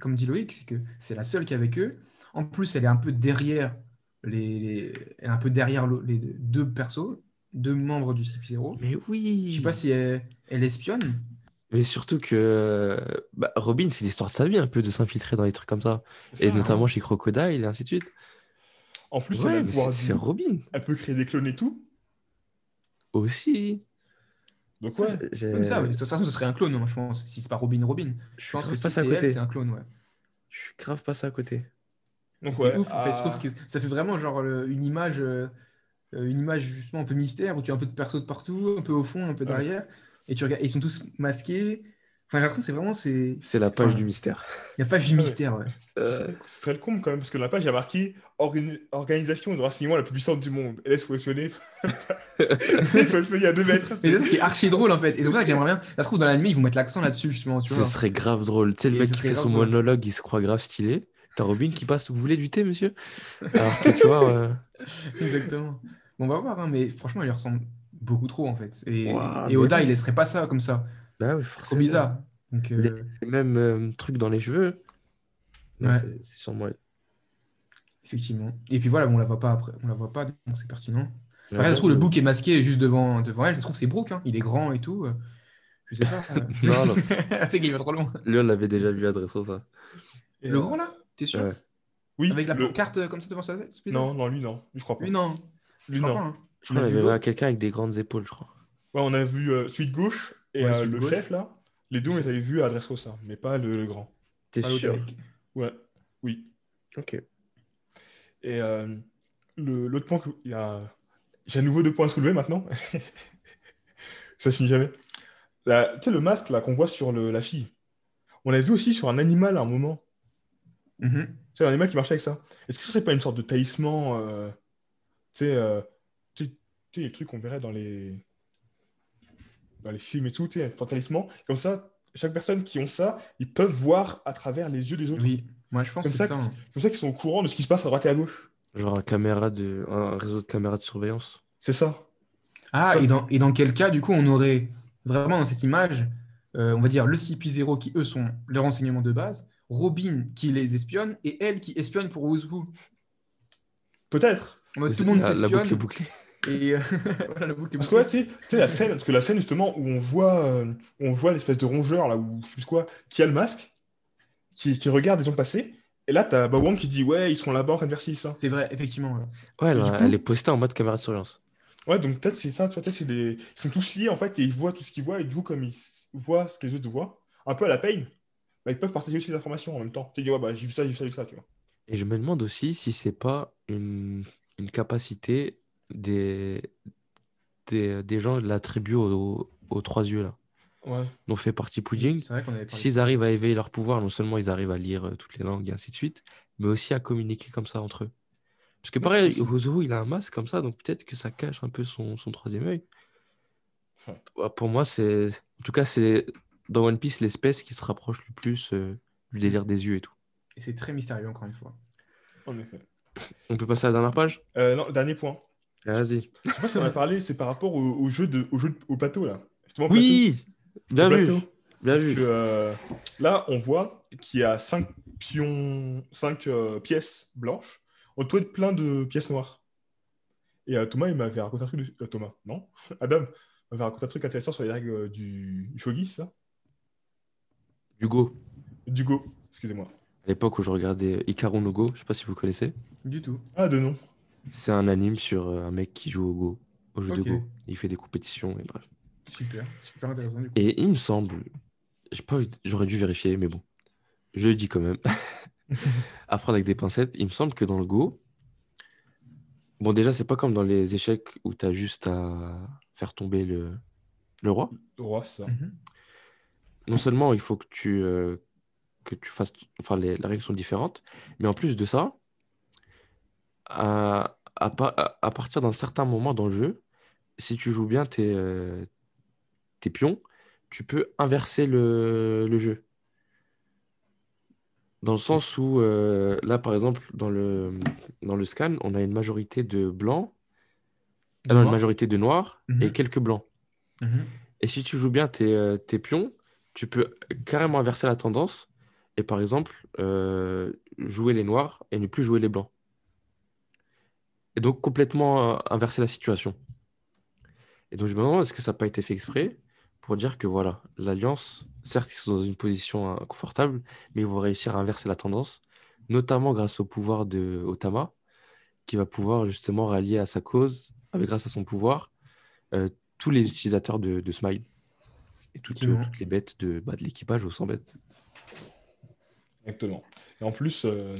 comme dit Loïc, c'est que c'est la seule qui est avec eux. En plus, elle est un peu derrière les, les- elle est un peu derrière le- les deux persos, deux membres du CP0. Mais oui. Je sais pas si elle, elle espionne. Mais surtout que bah, Robin, c'est l'histoire de sa vie un peu de s'infiltrer dans les trucs comme ça. Et notamment hein. chez Crocodile et ainsi de suite. En plus, Ouais, du- c'est Robin elle peut créer des clones et tout. Aussi. Donc ouais. Comme ça, de toute façon, ce serait un clone, moi, je pense. Si c'est pas Robin, Robin. Je Je suis pense que grave si c'est à elle, côté. c'est un clone, ouais. Je suis grave passé à côté. Donc ouais. ouf, en fait. Je trouve ah, que ça fait vraiment genre le- une image, euh, euh, une image justement un peu mystère où tu as un peu de perso de partout, un peu au fond, un peu Ouais. derrière, et tu regardes, et ils sont tous masqués. Enfin, j'ai l'impression que c'est vraiment c'est. C'est la page enfin, du mystère. Il n'y a pas du Ouais. mystère, ouais. Ce serait, ce serait le comble quand même, parce que dans la page, il y a marqué Organ- Organisation de renseignement la plus puissante du monde. Et laisse fonctionner. laisse fonctionner à 2 mètres. Et c'est ça qui est archi drôle en fait. Et c'est pour ça que j'aimerais bien. Ça se trouve dans l'anime, ils vont mettre l'accent là-dessus justement. Tu Ce vois. serait grave drôle. Tu sais, le mec qui fait son drôle. monologue, il se croit grave stylé. T'as Robin qui passe, vous voulez du thé, monsieur? Alors que tu vois, euh, Exactement. Bon, on va voir, hein, mais franchement, il lui ressemble beaucoup trop en fait. Et, mais Oda, oui. il laisserait pas ça comme ça. Bah oui, Trop forcément. bizarre. Donc, euh, Il y a les mêmes euh, trucs dans les cheveux. Ouais. c'est- sûrement elle. effectivement. Et puis voilà, on la voit pas après. On la voit pas, donc c'est pertinent. Ouais, se trouve, le je- Book est masqué juste devant, devant elle. Ça se trouve, c'est Brooke. hein. Il est grand et tout. Je sais pas. Non, non. c'est qu'il va trop loin. Lui, on l'avait déjà vu adressant ça. Et, Le euh, grand là? T'es sûr? Ouais. Oui. Avec la le- pancarte euh, comme ça devant sa tête Non, non, lui, non. Lui, je crois pas. Lui, non. Lui, Je crois non. pas, hein. Je crois qu'on vu avait quelqu'un avec des grandes épaules, je crois. Ouais, on a vu euh, celui de gauche et Ouais, euh, le gauche. chef, là. Les deux, on les avait vus à Dressrosa, mais pas le, le grand. T'es sûr. Ouais, oui. Ok. Et euh, le- l'autre point, que- il y a... j'ai à nouveau deux points à soulever maintenant. Ça se finit jamais. Tu sais, le masque là qu'on voit sur le- la fille, on l'a vu aussi sur un animal à un moment. Mhm. Tu sais, un animal qui marchait avec ça. Est-ce que ce serait pas une sorte de talisman euh, Tu sais, euh, tu sais, tu sais, les trucs qu'on verrait dans les... dans les films et tout, tu sais, un talisman. Comme ça, chaque personne qui ont ça, ils peuvent voir à travers les yeux des autres. Oui, moi je pense Comme que c'est ça ça. hein. C'est comme ça qu'ils sont au courant de ce qui se passe à droite et à gauche. Genre un, caméra de... un réseau de caméras de surveillance. C'est ça. Ah, Ça- et dans, et dans quel cas, du coup, on aurait vraiment dans cette image, euh, on va dire le CP0 qui, eux, sont les renseignements de base, Robin qui les espionne, et elle qui espionne pour Who's Who. Peut-être. Tout le monde la, la boucle est s'espionne. Et euh, voilà, la boucle est Parce que ouais, tu sais, la scène, parce que la scène justement où on voit, euh, on voit l'espèce de rongeur là, ou je sais plus quoi, qui a le masque, qui, qui regarde les gens passer, et là t'as Bawang qui dit ouais ils sont là-bas en train de faire ci, ça. C'est vrai, effectivement. ouais. Ouais, elle, coup- elle est postée en mode caméra de surveillance. Ouais donc peut-être c'est ça, tu vois, peut-être c'est des, ils sont tous liés en fait et ils voient tout ce qu'ils voient et du coup comme ils voient ce que les autres voient, un peu à la peine, bah, ils peuvent partager aussi les informations en même temps. Tu dis ouais bah j'ai vu ça, j'ai vu ça, j'ai vu ça, tu vois. Et je me demande aussi si c'est pas une, une capacité des, des, des gens de la tribu aux, aux trois yeux là, Ouais. dont fait partie Pudding. C'est vrai qu'on avait parlé. S'ils arrivent à éveiller leur pouvoir, non seulement ils arrivent à lire euh, toutes les langues et ainsi de suite, mais aussi à communiquer comme ça entre eux. Parce que Ouais, pareil, Ozoho, il a un masque comme ça, donc peut-être que ça cache un peu son, son troisième œil. Ouais. Ouais, Pour moi, c'est. En tout cas, c'est dans One Piece l'espèce qui se rapproche le plus euh, du délire des yeux et tout. Et c'est très mystérieux, encore une fois. En effet. On peut passer à la dernière page? Euh, non, dernier point. Vas-y. Je sais pas si on a parlé, c'est par rapport au, au jeu de, au jeu de- au plateau là. Justement, Oui Bien vu. Bien Parce vu que, euh, là, on voit qu'il y a 5 pions, cinq euh, pièces blanches entourées de plein de pièces noires. Et euh, Thomas, il m'avait raconté un truc. de- euh, Thomas, non? Adam m'avait raconté un truc intéressant sur les règles euh, du, du shogi, c'est ça? Hugo. Du Go, excusez-moi. À l'époque où je regardais Ikaru no Go, je sais pas si vous connaissez. Du tout. Ah, de nom. C'est un anime sur euh, un mec qui joue au Go, au jeu de Go. Il fait des compétitions et bref. Super. Super intéressant du coup. Et il me semble, j'aurais dû vérifier, mais bon, je le dis quand même. à prendre avec des pincettes, il me semble que dans le Go, bon déjà c'est pas comme dans les échecs où tu as juste à faire tomber le, le roi. Le roi, ça. Mhm. Non seulement il faut que tu, euh, que tu fasses, enfin les, les règles sont différentes, mais en plus de ça, à, à, pa- à- à partir d'un certain moment dans le jeu, si tu joues bien tes, euh, tes pions, tu peux inverser le, le jeu. Dans le sens où, euh, là, par exemple, dans le, dans le scan, on a une majorité de blancs, De ah une majorité de noirs et Mhm. quelques blancs. Mhm. Et si tu joues bien tes, euh, tes pions, tu peux carrément inverser la tendance et, par exemple, euh, jouer les noirs et ne plus jouer les blancs. Et donc, complètement euh, inverser la situation. Et donc, je me demande, est-ce que ça n'a pas été fait exprès pour dire que, voilà, l'Alliance, certes, ils sont dans une position inconfortable, mais ils vont réussir à inverser la tendance, notamment grâce au pouvoir de Otama, qui va pouvoir justement rallier à sa cause, avec, grâce à son pouvoir, euh, tous les utilisateurs de, de Smile. Et toutes, les bêtes de, bah, de l'équipage au 100 bêtes. Exactement. Et en plus, euh,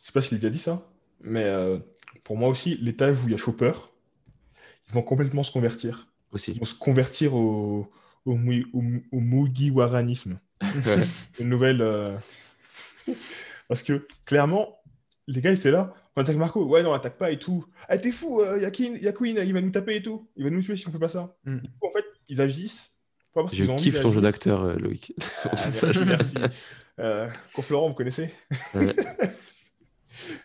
je sais pas s'il a dit ça, mais euh, pour moi aussi, les tailles où il y a Chopper, ils vont complètement se convertir. Aussi. Ils vont se convertir au, au, Mui- au, au Mugiwaranisme. Une nouvelle. euh, Parce que clairement, les gars, ils étaient là. On attaque Marco. Ouais, non, on attaque pas et tout. Ah, t'es fou, il y, a Queen, y a Queen, il va nous taper et tout. Il va nous tuer si on fait pas ça. Mm. Du coup, en fait, ils agissent. Pas Je ont kiffe ton jeu d'acteur, euh, Loïc. Ah, merci, merci. Euh, Cour Florent, vous connaissez Ouais.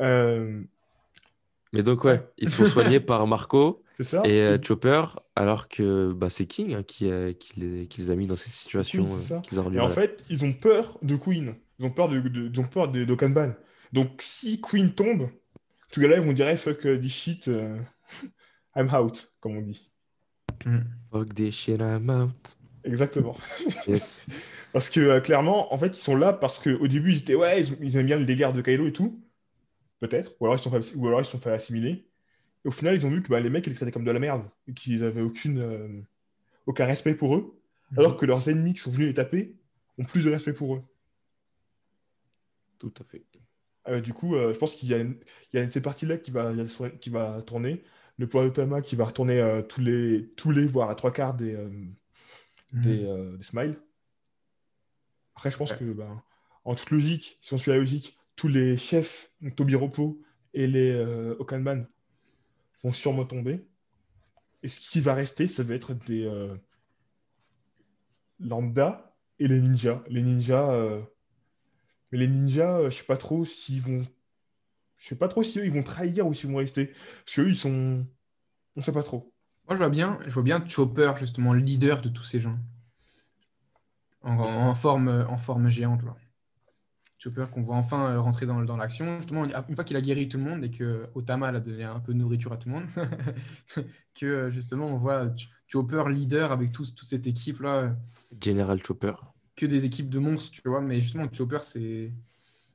Euh, Mais donc, ouais, ils se font soigner par Marco ça et euh, Chopper, alors que bah, c'est King hein, qui, a- qui, les, qui les a mis dans cette situation. euh, Et en fait, ils ont peur de Queen. Ils ont peur de, de- ils ont peur de, d'Okanban. Donc, si Queen tombe, tous les gars, ils vont dire hey, fuck euh, this shit, euh, I'm out, comme on dit. Fuck this shit, I'm out. Exactement. Yes. Parce que euh, clairement, en fait, ils sont là parce qu'au début, ils étaient ouais, ils, ils aiment bien le délire de Kaido et tout. Peut-être. Ou alors ils se sont fait, ou alors ils se sont fait assimiler. Et au final, ils ont vu que bah, les mecs, ils les traitaient comme de la merde. Et qu'ils avaient aucune, euh, aucun respect pour eux. Alors que leurs ennemis qui sont venus les taper ont plus de respect pour eux. Tout à fait. Euh, du coup, euh, je pense qu'il y a, une- il y a cette partie-là qui va, qui va tourner. Le pouvoir de Tama qui va retourner euh, tous, les, tous les, voire à trois quarts des, des, euh, des smiles. Après, je pense que, ben, en toute logique, si on suit la logique, tous les chefs, donc Tobiropo et les euh, Okanban, vont sûrement tomber. Et ce qui va rester, ça va être des euh, lambda et les ninjas. Les ninjas, euh, mais les ninjas, euh, je sais pas trop s'ils vont, je sais pas trop si eux, ils vont trahir ou s'ils vont rester. Parce qu'eux, ils sont, on sait pas trop. Moi, je vois bien, je vois bien Chopper, justement, le leader de tous ces gens. En, en forme, en forme géante, là. Chopper qu'on voit enfin euh, rentrer dans, dans l'action. Justement, une fois qu'il a guéri tout le monde et que Otama a donné un peu de nourriture à tout le monde, que euh, justement, on voit Ch- Chopper leader avec tous- toute cette équipe-là, euh, General Chopper. que des équipes de monstres, tu vois. Mais justement, Chopper, c'est.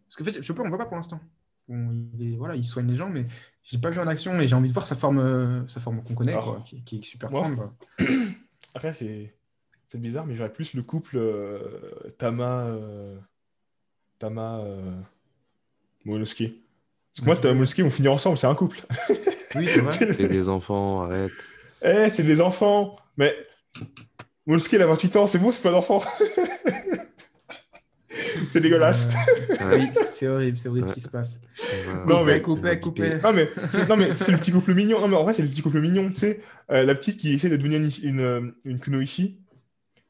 Parce que en fait, Chopper, on ne voit pas pour l'instant. Bon, il, est- voilà, il soigne les gens, mais j'ai pas vu en action et j'ai envie de voir sa forme, euh, sa forme qu'on connaît, Alors, quoi, qui, qui est super grande. Après, c'est c'est bizarre, mais j'aurais plus le couple euh, Tama, euh, Tama euh, Monosuke. Parce que moi, Tama et Monosuke vont finir ensemble, c'est un couple. Oui, c'est vrai. C'est des enfants, arrête. Eh, c'est des enfants Mais Monosuke, il a 28 ans, c'est bon, c'est pas d'enfant C'est dégueulasse Euh, oui, c'est horrible, c'est horrible Ouais. ce qui se passe. On Non, on mais- coupé, coupé. Non, mais c'est non, mais c'est le petit couple mignon. Non, mais en vrai, c'est le petit couple mignon. Tu sais, Euh, la petite qui essaie de devenir une, une, une kunoichi.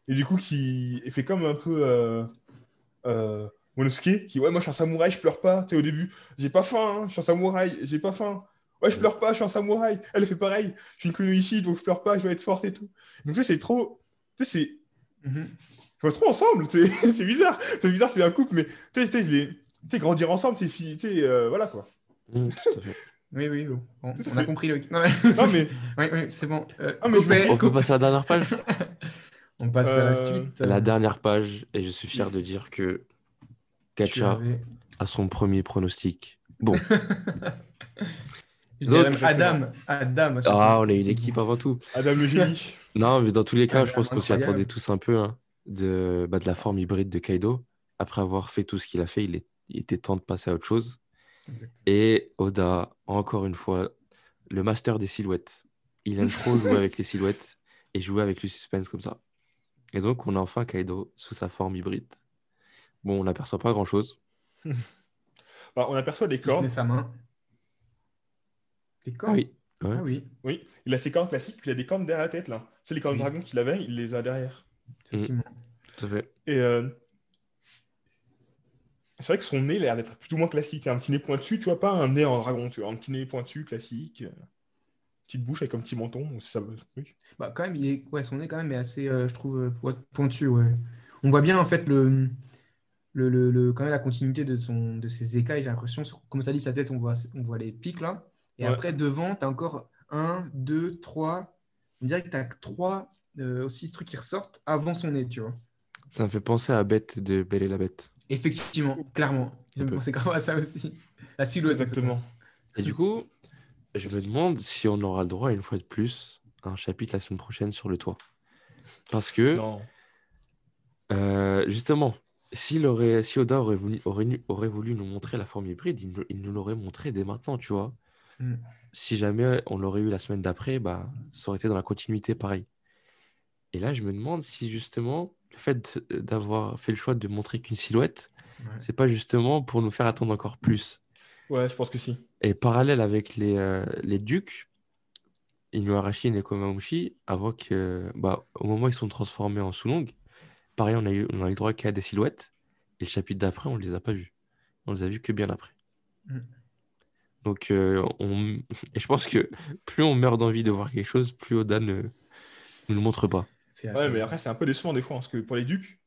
Et du coup, qui fait comme un peu euh, euh, Monosuke, qui, ouais, moi, je suis un samouraï, je pleure pas. Tu sais, au début, j'ai pas faim, hein, je suis un samouraï, j'ai pas faim. Ouais, je pleure pas, je suis un samouraï. Elle fait pareil, je suis une kunoichi, donc je pleure pas, je vais être forte et tout. Donc, ça, c'est trop. Tu sais, c'est. Mhm. Je vois trop ensemble, c'est c'est bizarre. C'est bizarre, c'est un couple, mais tu sais, tu sais, les- tu sais, grandir ensemble, tu sais, tu sais, euh, voilà quoi. Tout à fait. Oui, oui, bon. On a compris le. Non, mais... Non, mais oui, oui, c'est bon. Euh, Ah, mais On peut passer à la dernière page On passe à la Euh, suite. La dernière page, et je suis fier de dire que Kacha a son premier pronostic. Bon, Je Donc, même Adam. Adam. ah, on est une équipe avant tout. Adam le génie. Non, mais dans tous les cas, je pense qu'on s'y attendait tous un peu hein, de, bah, de la forme hybride de Kaido. Après avoir fait tout ce qu'il a fait, il, est- il était temps de passer à autre chose. Exactement. Et Oda, encore une fois, le master des silhouettes. Il aime trop jouer avec les silhouettes et jouer avec le suspense comme ça. Et donc, on a enfin Kaido sous sa forme hybride. Bon, on n'aperçoit pas grand-chose. Bah, on aperçoit des cornes. sa main. Des Ah cornes oui, ouais. Ah oui, Oui, il a ses cornes classiques, puis il a des cornes derrière la tête là. C'est les cornes Oui. dragon qu'il avait, il les a derrière. effectivement. tout à fait. Et euh, c'est vrai que son nez il a l'air d'être plus ou moins classique. Un petit nez pointu, tu vois, pas un nez en dragon, tu vois, un petit nez pointu classique. euh, Petite bouche avec un petit menton. Ça... oui. Bah, quand même, il est... ouais, son nez, quand même, est assez, euh, je trouve, po- pointu. Ouais. On voit bien, en fait, le, le, le, le- quand même, la continuité de, son, de ses écailles, j'ai l'impression. Comme tu as dit, sa tête, on voit, on voit les pics, là. Et Ouais. après, devant, tu as encore un, deux, trois. On dirait que tu as trois, euh, aussi trucs qui ressortent avant son nez, tu vois. Ça me fait penser à Bête de Belle et la Bête. Effectivement, clairement. Je me pensais grave à ça aussi. La silhouette. Exactement. Et du coup, je me demande si on aura le droit, une fois de plus, à un chapitre la semaine prochaine sur le toit. Parce que, Non. euh, justement, s'il aurait, si Oda aurait voulu, aurait, voulu nous montrer la forme hybride, il, nous- il nous l'aurait montré dès maintenant, tu vois. Mm. Si jamais on l'aurait eu la semaine d'après, bah, ça aurait été dans la continuité pareil. Et là, je me demande si justement, le fait d'avoir fait le choix de montrer qu'une silhouette, Ouais. c'est pas justement pour nous faire attendre encore plus. Ouais, je pense que si. Et parallèle avec les, euh, les ducs, Inuarashi et Nekomamushi, avant que, bah, au moment où ils sont transformés en Sulong, pareil, on a eu, on a eu le droit qu'à des silhouettes. Et le chapitre d'après, on ne les a pas vus. On les a vus que bien après. Mm. Donc, euh, on... et je pense que plus on meurt d'envie de voir quelque chose, plus Oda ne ne nous le montre pas. Ouais, mais après, c'est un peu décevant des fois, hein, parce que pour les ducs,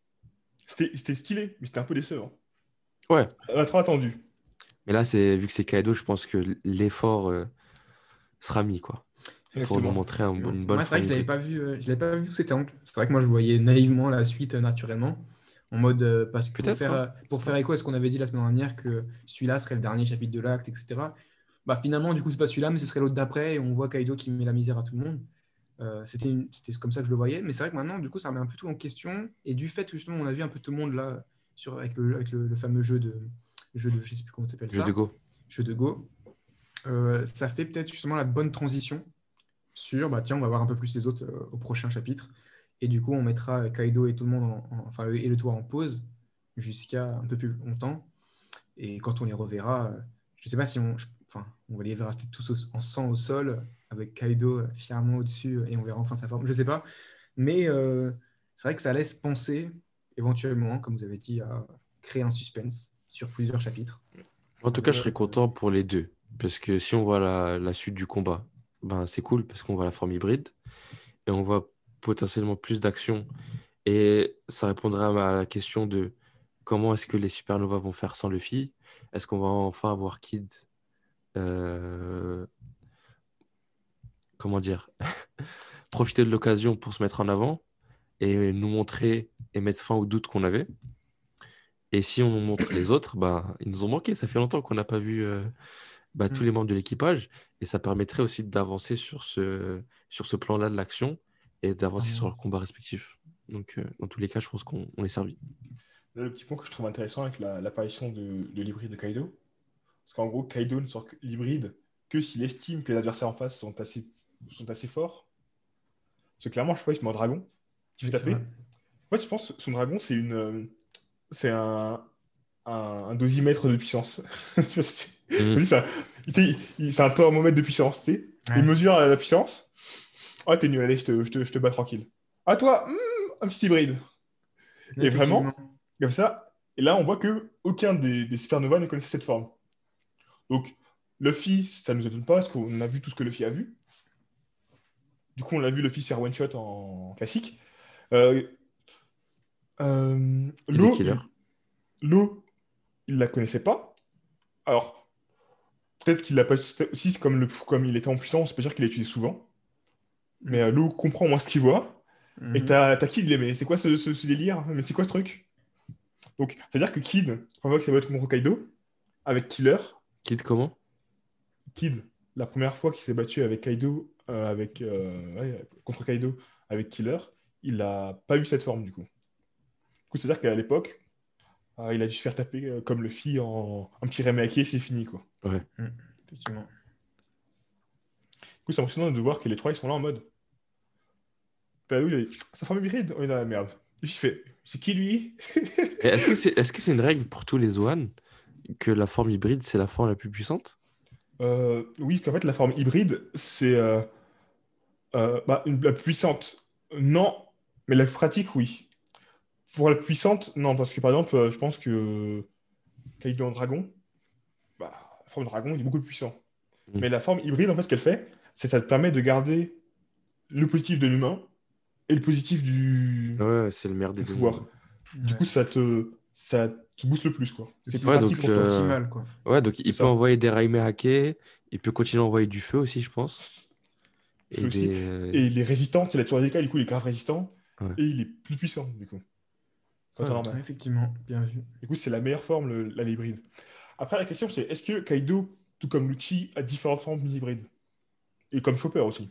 c'était stylé, mais c'était un peu décevant. Ouais. On a trop attendu. Mais là, c'est vu que c'est Kaido, je pense que l'effort euh, sera mis, quoi. Pour nous montrer un- une bonne c'est vrai que je l'avais pas vu, euh, je l'avais pas vu cet angle. C'est vrai que moi, je voyais naïvement la suite euh, naturellement, en mode euh, parce que pour Peut-être, faire, hein. euh, pour faire écho à ce qu'on avait dit la semaine dernière que celui-là serait le dernier chapitre de l'acte, etc. Bah finalement, du coup, c'est pas celui-là, mais ce serait l'autre d'après, et on voit Kaido qui met la misère à tout le monde. Euh, c'était une- comme ça que je le voyais, mais c'est vrai que maintenant, du coup, ça remet un peu tout en question. Et du fait que justement, on a vu un peu tout le monde là sur avec le, avec le, le fameux jeu de jeu de je sais plus comment ça s'appelle Jeu de Go. jeu de Go, euh, ça fait peut-être justement la bonne transition sur, bah tiens, on va voir un peu plus les autres euh, au prochain chapitre. Et du coup, on mettra Kaido et tout le monde, en, en- enfin, le- et le toit en pause jusqu'à un peu plus longtemps. Et quand on les reverra, euh, je sais pas si on, je- enfin, on va les verra peut-être tous au- en sang au sol, avec Kaido euh, fièrement au-dessus, et on verra enfin sa forme. Je sais pas. Mais euh, c'est vrai que ça laisse penser, éventuellement, comme vous avez dit, à créer un suspense sur plusieurs chapitres. En tout cas, je serais content pour les deux. Parce que si on voit la, la suite du combat, ben, c'est cool parce qu'on voit la forme hybride et on voit potentiellement plus d'action. Et ça répondra à la question de comment est-ce que les supernovas vont faire sans Luffy? Est-ce qu'on va enfin avoir Kid euh, Comment dire Profiter de l'occasion pour se mettre en avant et nous montrer et mettre fin aux doutes qu'on avait? Et si on montre les autres, bah, ils nous ont manqué. Ça fait longtemps qu'on n'a pas vu euh, bah, tous Mm. les membres de l'équipage. Et ça permettrait aussi d'avancer sur ce, sur ce plan-là de l'action et d'avancer Ah. sur leurs combats respectifs. Donc, euh, dans tous les cas, je pense qu'on on est servi. Là, le petit point que je trouve intéressant avec la- l'apparition de, de l'hybride de Kaido, parce qu'en gros, Kaido ne sort que- l'hybride que s'il estime que les adversaires en face sont assez, sont assez forts. C'est clairement, je pas, il se met en dragon, qui fait C'est taper. Moi, je pense que son dragon, c'est une, euh, c'est un, un, un dosimètre de puissance. Mm. C'est un- il- thermomètre de puissance. Ouais. Il mesure la, puissance. Oh, t'es nul, allez, je te, je te, je te bats tranquille. À toi, hmm, un petit hybride. Et vraiment. Comme ça. Et là, on voit que aucun des, des supernovas ne connaissait cette forme. Donc, Luffy, ça ne nous étonne pas, parce qu'on a vu tout ce que Luffy a vu. Du coup, on l'a vu Luffy faire one shot en classique. Euh, euh, L'eau, killers. l'eau, il la connaissait pas. Alors, peut-être qu'il l'a pas. Si, c'est comme, le, comme il était en puissance, c'est pas sûr qu'il l'a utilisé souvent. Mais euh, l'eau comprend moins ce qu'il voit. Et Mhm. t'as t'as Kid, mais c'est quoi ce, ce- ce délire? Mais c'est quoi ce truc? Donc, c'est-à-dire que Kid, on voit que ça va être contre Kaido, avec Killer. Kid comment? Kid, la première fois qu'il s'est battu avec Kaido, euh, avec, euh, ouais, contre Kaido avec Killer, il n'a pas eu cette forme du coup. Du coup, c'est-à-dire qu'à l'époque, euh, il a dû se faire taper euh, comme le fille en un petit remake et c'est fini quoi. Effectivement. Du coup, c'est impressionnant de voir que les trois ils sont là en mode. T'as vu, il a dit, sa forme hybride, on est dans la merde. J'ai fait, c'est qui lui? Est-ce que c'est est -ce c'est une règle pour tous les Zoan que la forme hybride, c'est la forme la plus puissante? Euh, oui, qu'en fait, la forme hybride, c'est euh, euh, bah, une, la plus puissante. Non, mais la pratique, oui. Pour la puissante, non, parce que par exemple, euh, je pense que Kaido en dragon, bah, la forme dragon, il est beaucoup plus puissant. Mm. Mais la forme hybride, en fait, ce qu'elle fait, c'est que ça te permet de garder le positif de l'humain et le positif du, Ouais, c'est le des du pouvoir. Du coup, ça te, ça te booste le plus, quoi. C'est Ouais, pratique donc, pour euh, optimal, quoi. Ouais, donc il peut ça. envoyer des Raime hackés, il peut continuer à envoyer du feu aussi, je pense. Et des... Et il est résistant, c'est la tour radical, du coup, il est grave résistant. Ouais. Et il est plus puissant, du coup. Quand Ouais, t'es normal. Ouais, effectivement, bien vu. Du coup, c'est la meilleure forme, le- la hybride. Après, la question, c'est est-ce que Kaido, tout comme Lucci, a différentes formes hybrides Et comme Chopper aussi.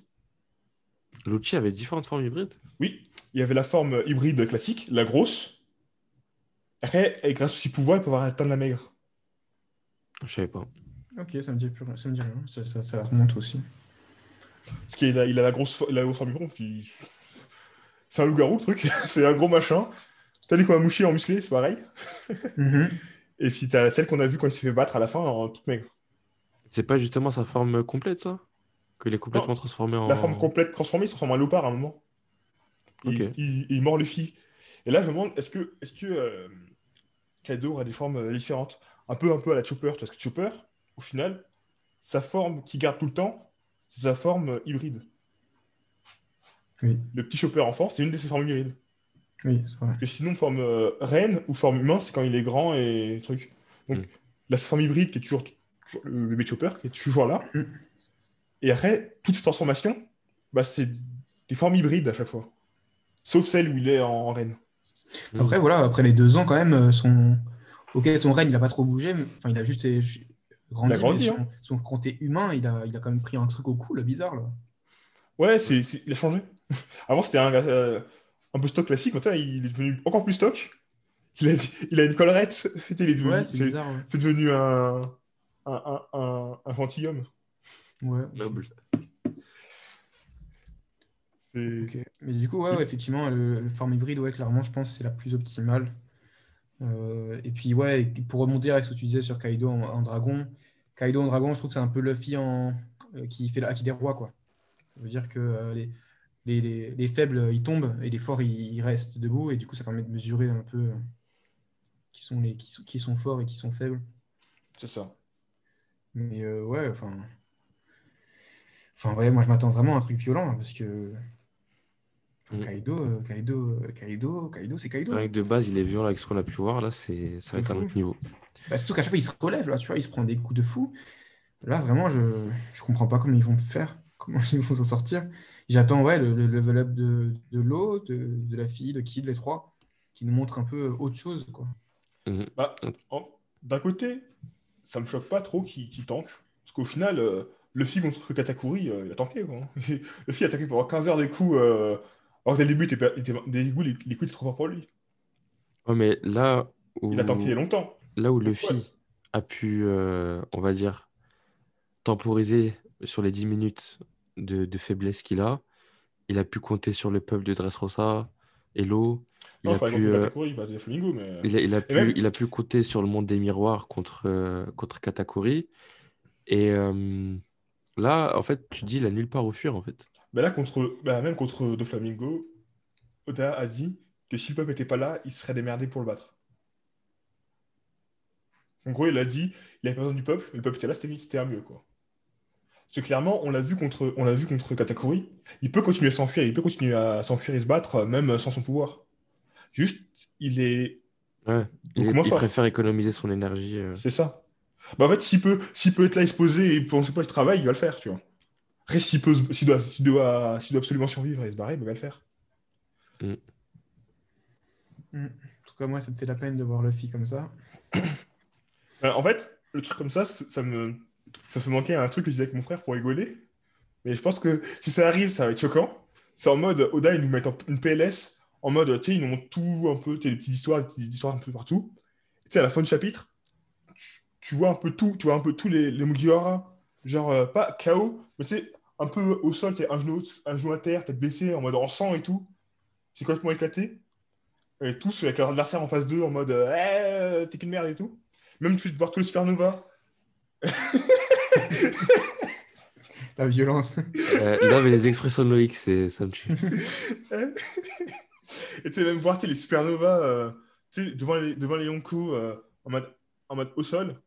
Lucci avait différentes formes hybrides? Oui, il y avait la forme hybride classique, la grosse. Après, et grâce à ses pouvoirs, il peut avoir atteindre la maigre. Je savais pas. Ok, ça me dit, plus... ça me dit rien. Ça, ça, ça remonte aussi. Parce qu'il a, il a la grosse, la grosse forme hybride. qui- C'est un loup-garou, le truc. c'est un gros machin. T'as dit qu'on a mouché en musclé, c'est pareil. Mhm. Et puis t'as celle qu'on a vue quand il s'est fait battre à la fin en toute maigre. C'est pas justement sa forme complète, ça? Qu'il est complètement Non, transformé en. La forme complète transformée, il se transforme en léopard à un moment. Il, Ok. il- il mord Luffy. Et là, je me demande, est-ce que, est-ce que euh, Kaido aura des formes euh, différentes? Un peu, un peu à la Chopper. Parce que Chopper, au final, sa forme qu'il garde tout le temps, c'est sa forme euh, hybride. Oui. Le petit Chopper enfant, c'est une de ses formes hybrides. Oui, c'est vrai. Que sinon, forme euh, reine ou forme humain, c'est quand il est grand et truc. Donc, Mm. la forme hybride qui est toujours, toujours le bébé Chopper, qui est toujours là. Mm. Et après, toutes ces transformations, bah, c'est des formes hybrides à chaque fois. Sauf celle où il est en, en reine. Mm. Après, voilà, après les deux ans, quand même, euh, son... Ok, son règne, il n'a pas trop bougé, mais... enfin, il a juste euh, grandi. Il a grandi, mais son, humain, il a... il a quand même pris un truc au cou, le bizarre, là. Ouais, c'est, c'est- il a changé. Avant, c'était un, gars, euh, un peu stock classique. Maintenant, il est devenu encore plus stock. Il a, il a une collerette. Il est devenu, Ouais, c'est c'est, bizarre, ouais. c'est devenu un, un, un, un, un gentilhomme. Ouais. Noble. C'est- Ok. Mais du coup, ouais, ouais, effectivement, le, le forme hybride, ouais, clairement, je pense que c'est la plus optimale. Euh, et puis, ouais, pour remonter avec ce que tu disais sur Kaido en, en dragon, Kaido en dragon, je trouve que c'est un peu Luffy en, euh, qui fait l'acquis des rois, quoi. Ça veut dire que euh, les, les, les- les faibles, ils tombent et les forts, ils, ils restent debout. Et du coup, ça permet de mesurer un peu euh, qui sont, les, qui sont, qui sont forts et qui sont faibles. c'est ça. Mais euh, ouais, enfin. Enfin, ouais, moi je m'attends vraiment à un truc violent hein, parce que. enfin, Mm. Kaido, euh, Kaido, Kaido, Kaido, c'est Kaido. Avec de base, il est violent avec ce qu'on a pu voir. Là, c'est ça va être un fou. autre niveau. Bah, surtout qu'à chaque fois il se relève, là, tu vois, il se prend des coups de fou. Là, vraiment, je, je comprends pas comment ils vont faire, comment ils vont s'en sortir. J'attends, ouais, le, le level up de, de l'eau, de, de la fille, de Kid, les trois, qui nous montrent un peu autre chose, quoi. Mhm. Bah, en- d'un côté, ça me choque pas trop qu'il qu'il tank. Parce qu'au final, euh, Luffy contre Katakuri, euh, il a tanké. Quoi. Luffy a tanké pendant 15 heures des coups. euh, alors que dès le début, il était, dès le les, les coups étaient trop forts pour lui. Ouais, mais là où, Il a tanké longtemps. là où Luffy Ouais. a pu, euh, on va dire, temporiser sur les 10 minutes de, de faiblesse qu'il a, il a pu compter sur le peuple de Dressrosa, Hello. Il Non, a pu, euh, Katakuri, Flamingo, mais... Il a, il a pu, même- il a pu compter sur le monde des miroirs contre, euh, contre Katakuri. Et euh, là, en fait, tu dis, il a nulle part où fuir, en fait. Bah là, contre, bah, même contre Doflamingo, Oda a dit que si le peuple n'était pas là, il serait démerdé pour le battre. En gros, il a dit il avait pas besoin du peuple, mais le peuple était là, c'était c'était un mieux. Quoi. Parce que clairement, on l'a vu contre, on l'a vu contre Katakuri, il peut continuer à s'enfuir, il peut continuer à s'enfuir et se battre, euh, même sans son pouvoir. Juste, il est. Ouais. Il, il fort. préfère économiser son énergie. euh. C'est ça. Bah, en fait, s'il peut, s'il peut être là et se poser et penser pas ce travail, il va le faire, tu vois. Après, s'il peut, s'il doit, s'il doit, s'il doit absolument survivre et se barrer, bah, il va le faire. Mm. En tout cas, moi, ça me fait la peine de voir Luffy comme ça. Euh, en fait, le truc comme ça, ça me, ça fait manquer un truc que je disais avec mon frère pour rigoler. Mais je pense que si ça arrive, ça va être choquant. C'est en mode, Oda, ils nous mettent en- une PLS, en mode, tu sais, ils nous montrent tout un peu, tu des petites histoires, des petites histoires un peu partout. Tu sais, à la fin du chapitre, tu, vois un peu tout, tu vois un peu tous les, les. Genre, euh, pas KO, mais tu sais, un peu au sol, tu sais, un genou, un genou à terre, tête baissée, en mode en sang et tout. C'est complètement éclaté. Et tous avec leur adversaire en face d'eux, en mode, euh, Eh, t'es qu'une merde et tout. Même tu de voir tous les supernova. La violence. Euh, non, mais les expressions de Loïc, c'est, ça me tue. Et tu sais, même voir les supernovas euh, tu sais, devant les, devant les Yonko euh, en, mode, en mode au sol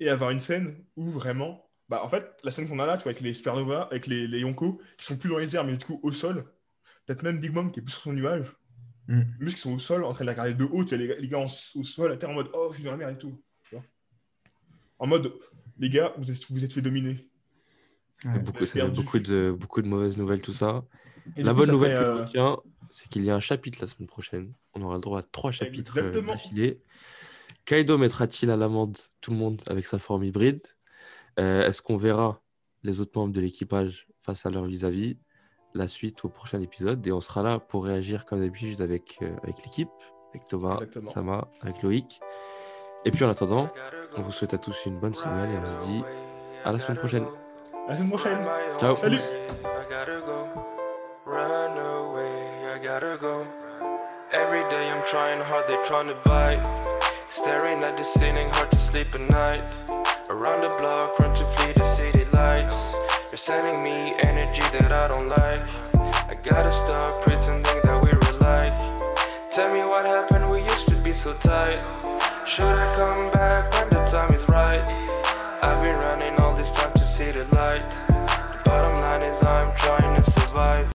et avoir une scène où vraiment. Bah, en fait, la scène qu'on a là, tu vois, avec les supernovas, avec les, les Yonko qui sont plus dans les airs, mais du coup au sol. Peut-être même Big Mom qui est plus sur son nuage. Mm. Mais qui sont au sol, en train de la regarder de haut, tu sais, les, gars- les gars en- au sol, à terre, en mode Oh, je suis dans la mer et tout. tu vois. En mode Les gars, vous êtes, vous êtes fait dominer. Ouais. Beaucoup, ça fait perdu. beaucoup de, beaucoup de mauvaises nouvelles, tout ça. Et La coup, bonne ça nouvelle fait, que euh, je retiens, c'est qu'il y a un chapitre la semaine prochaine. On aura le droit à trois chapitres euh, d'affilée. Kaido mettra-t-il à l'amende tout le monde avec sa forme hybride Euh, Est-ce qu'on verra les autres membres de l'équipage face à leur vis-à-vis La suite au prochain épisode? Et on sera là pour réagir comme d'habitude avec, euh, avec l'équipe, avec Thomas, Exactement. Sama, avec Loïc. Et puis en attendant, on vous souhaite à tous une bonne semaine et on se dit à la semaine prochaine. À la semaine prochaine. Ciao. Salut. I gotta go. Run away, I gotta go. Every day I'm trying hard, they trying to bite. Staring at the ceiling, hard to sleep at night. Around the block, run to flee the city lights. You're sending me energy that I don't like. I gotta stop pretending that we were like. Tell me what happened, we used to be so tight. Should I come back when the time is right? I've been running all this time to see the light. The bottom line is I'm trying to survive.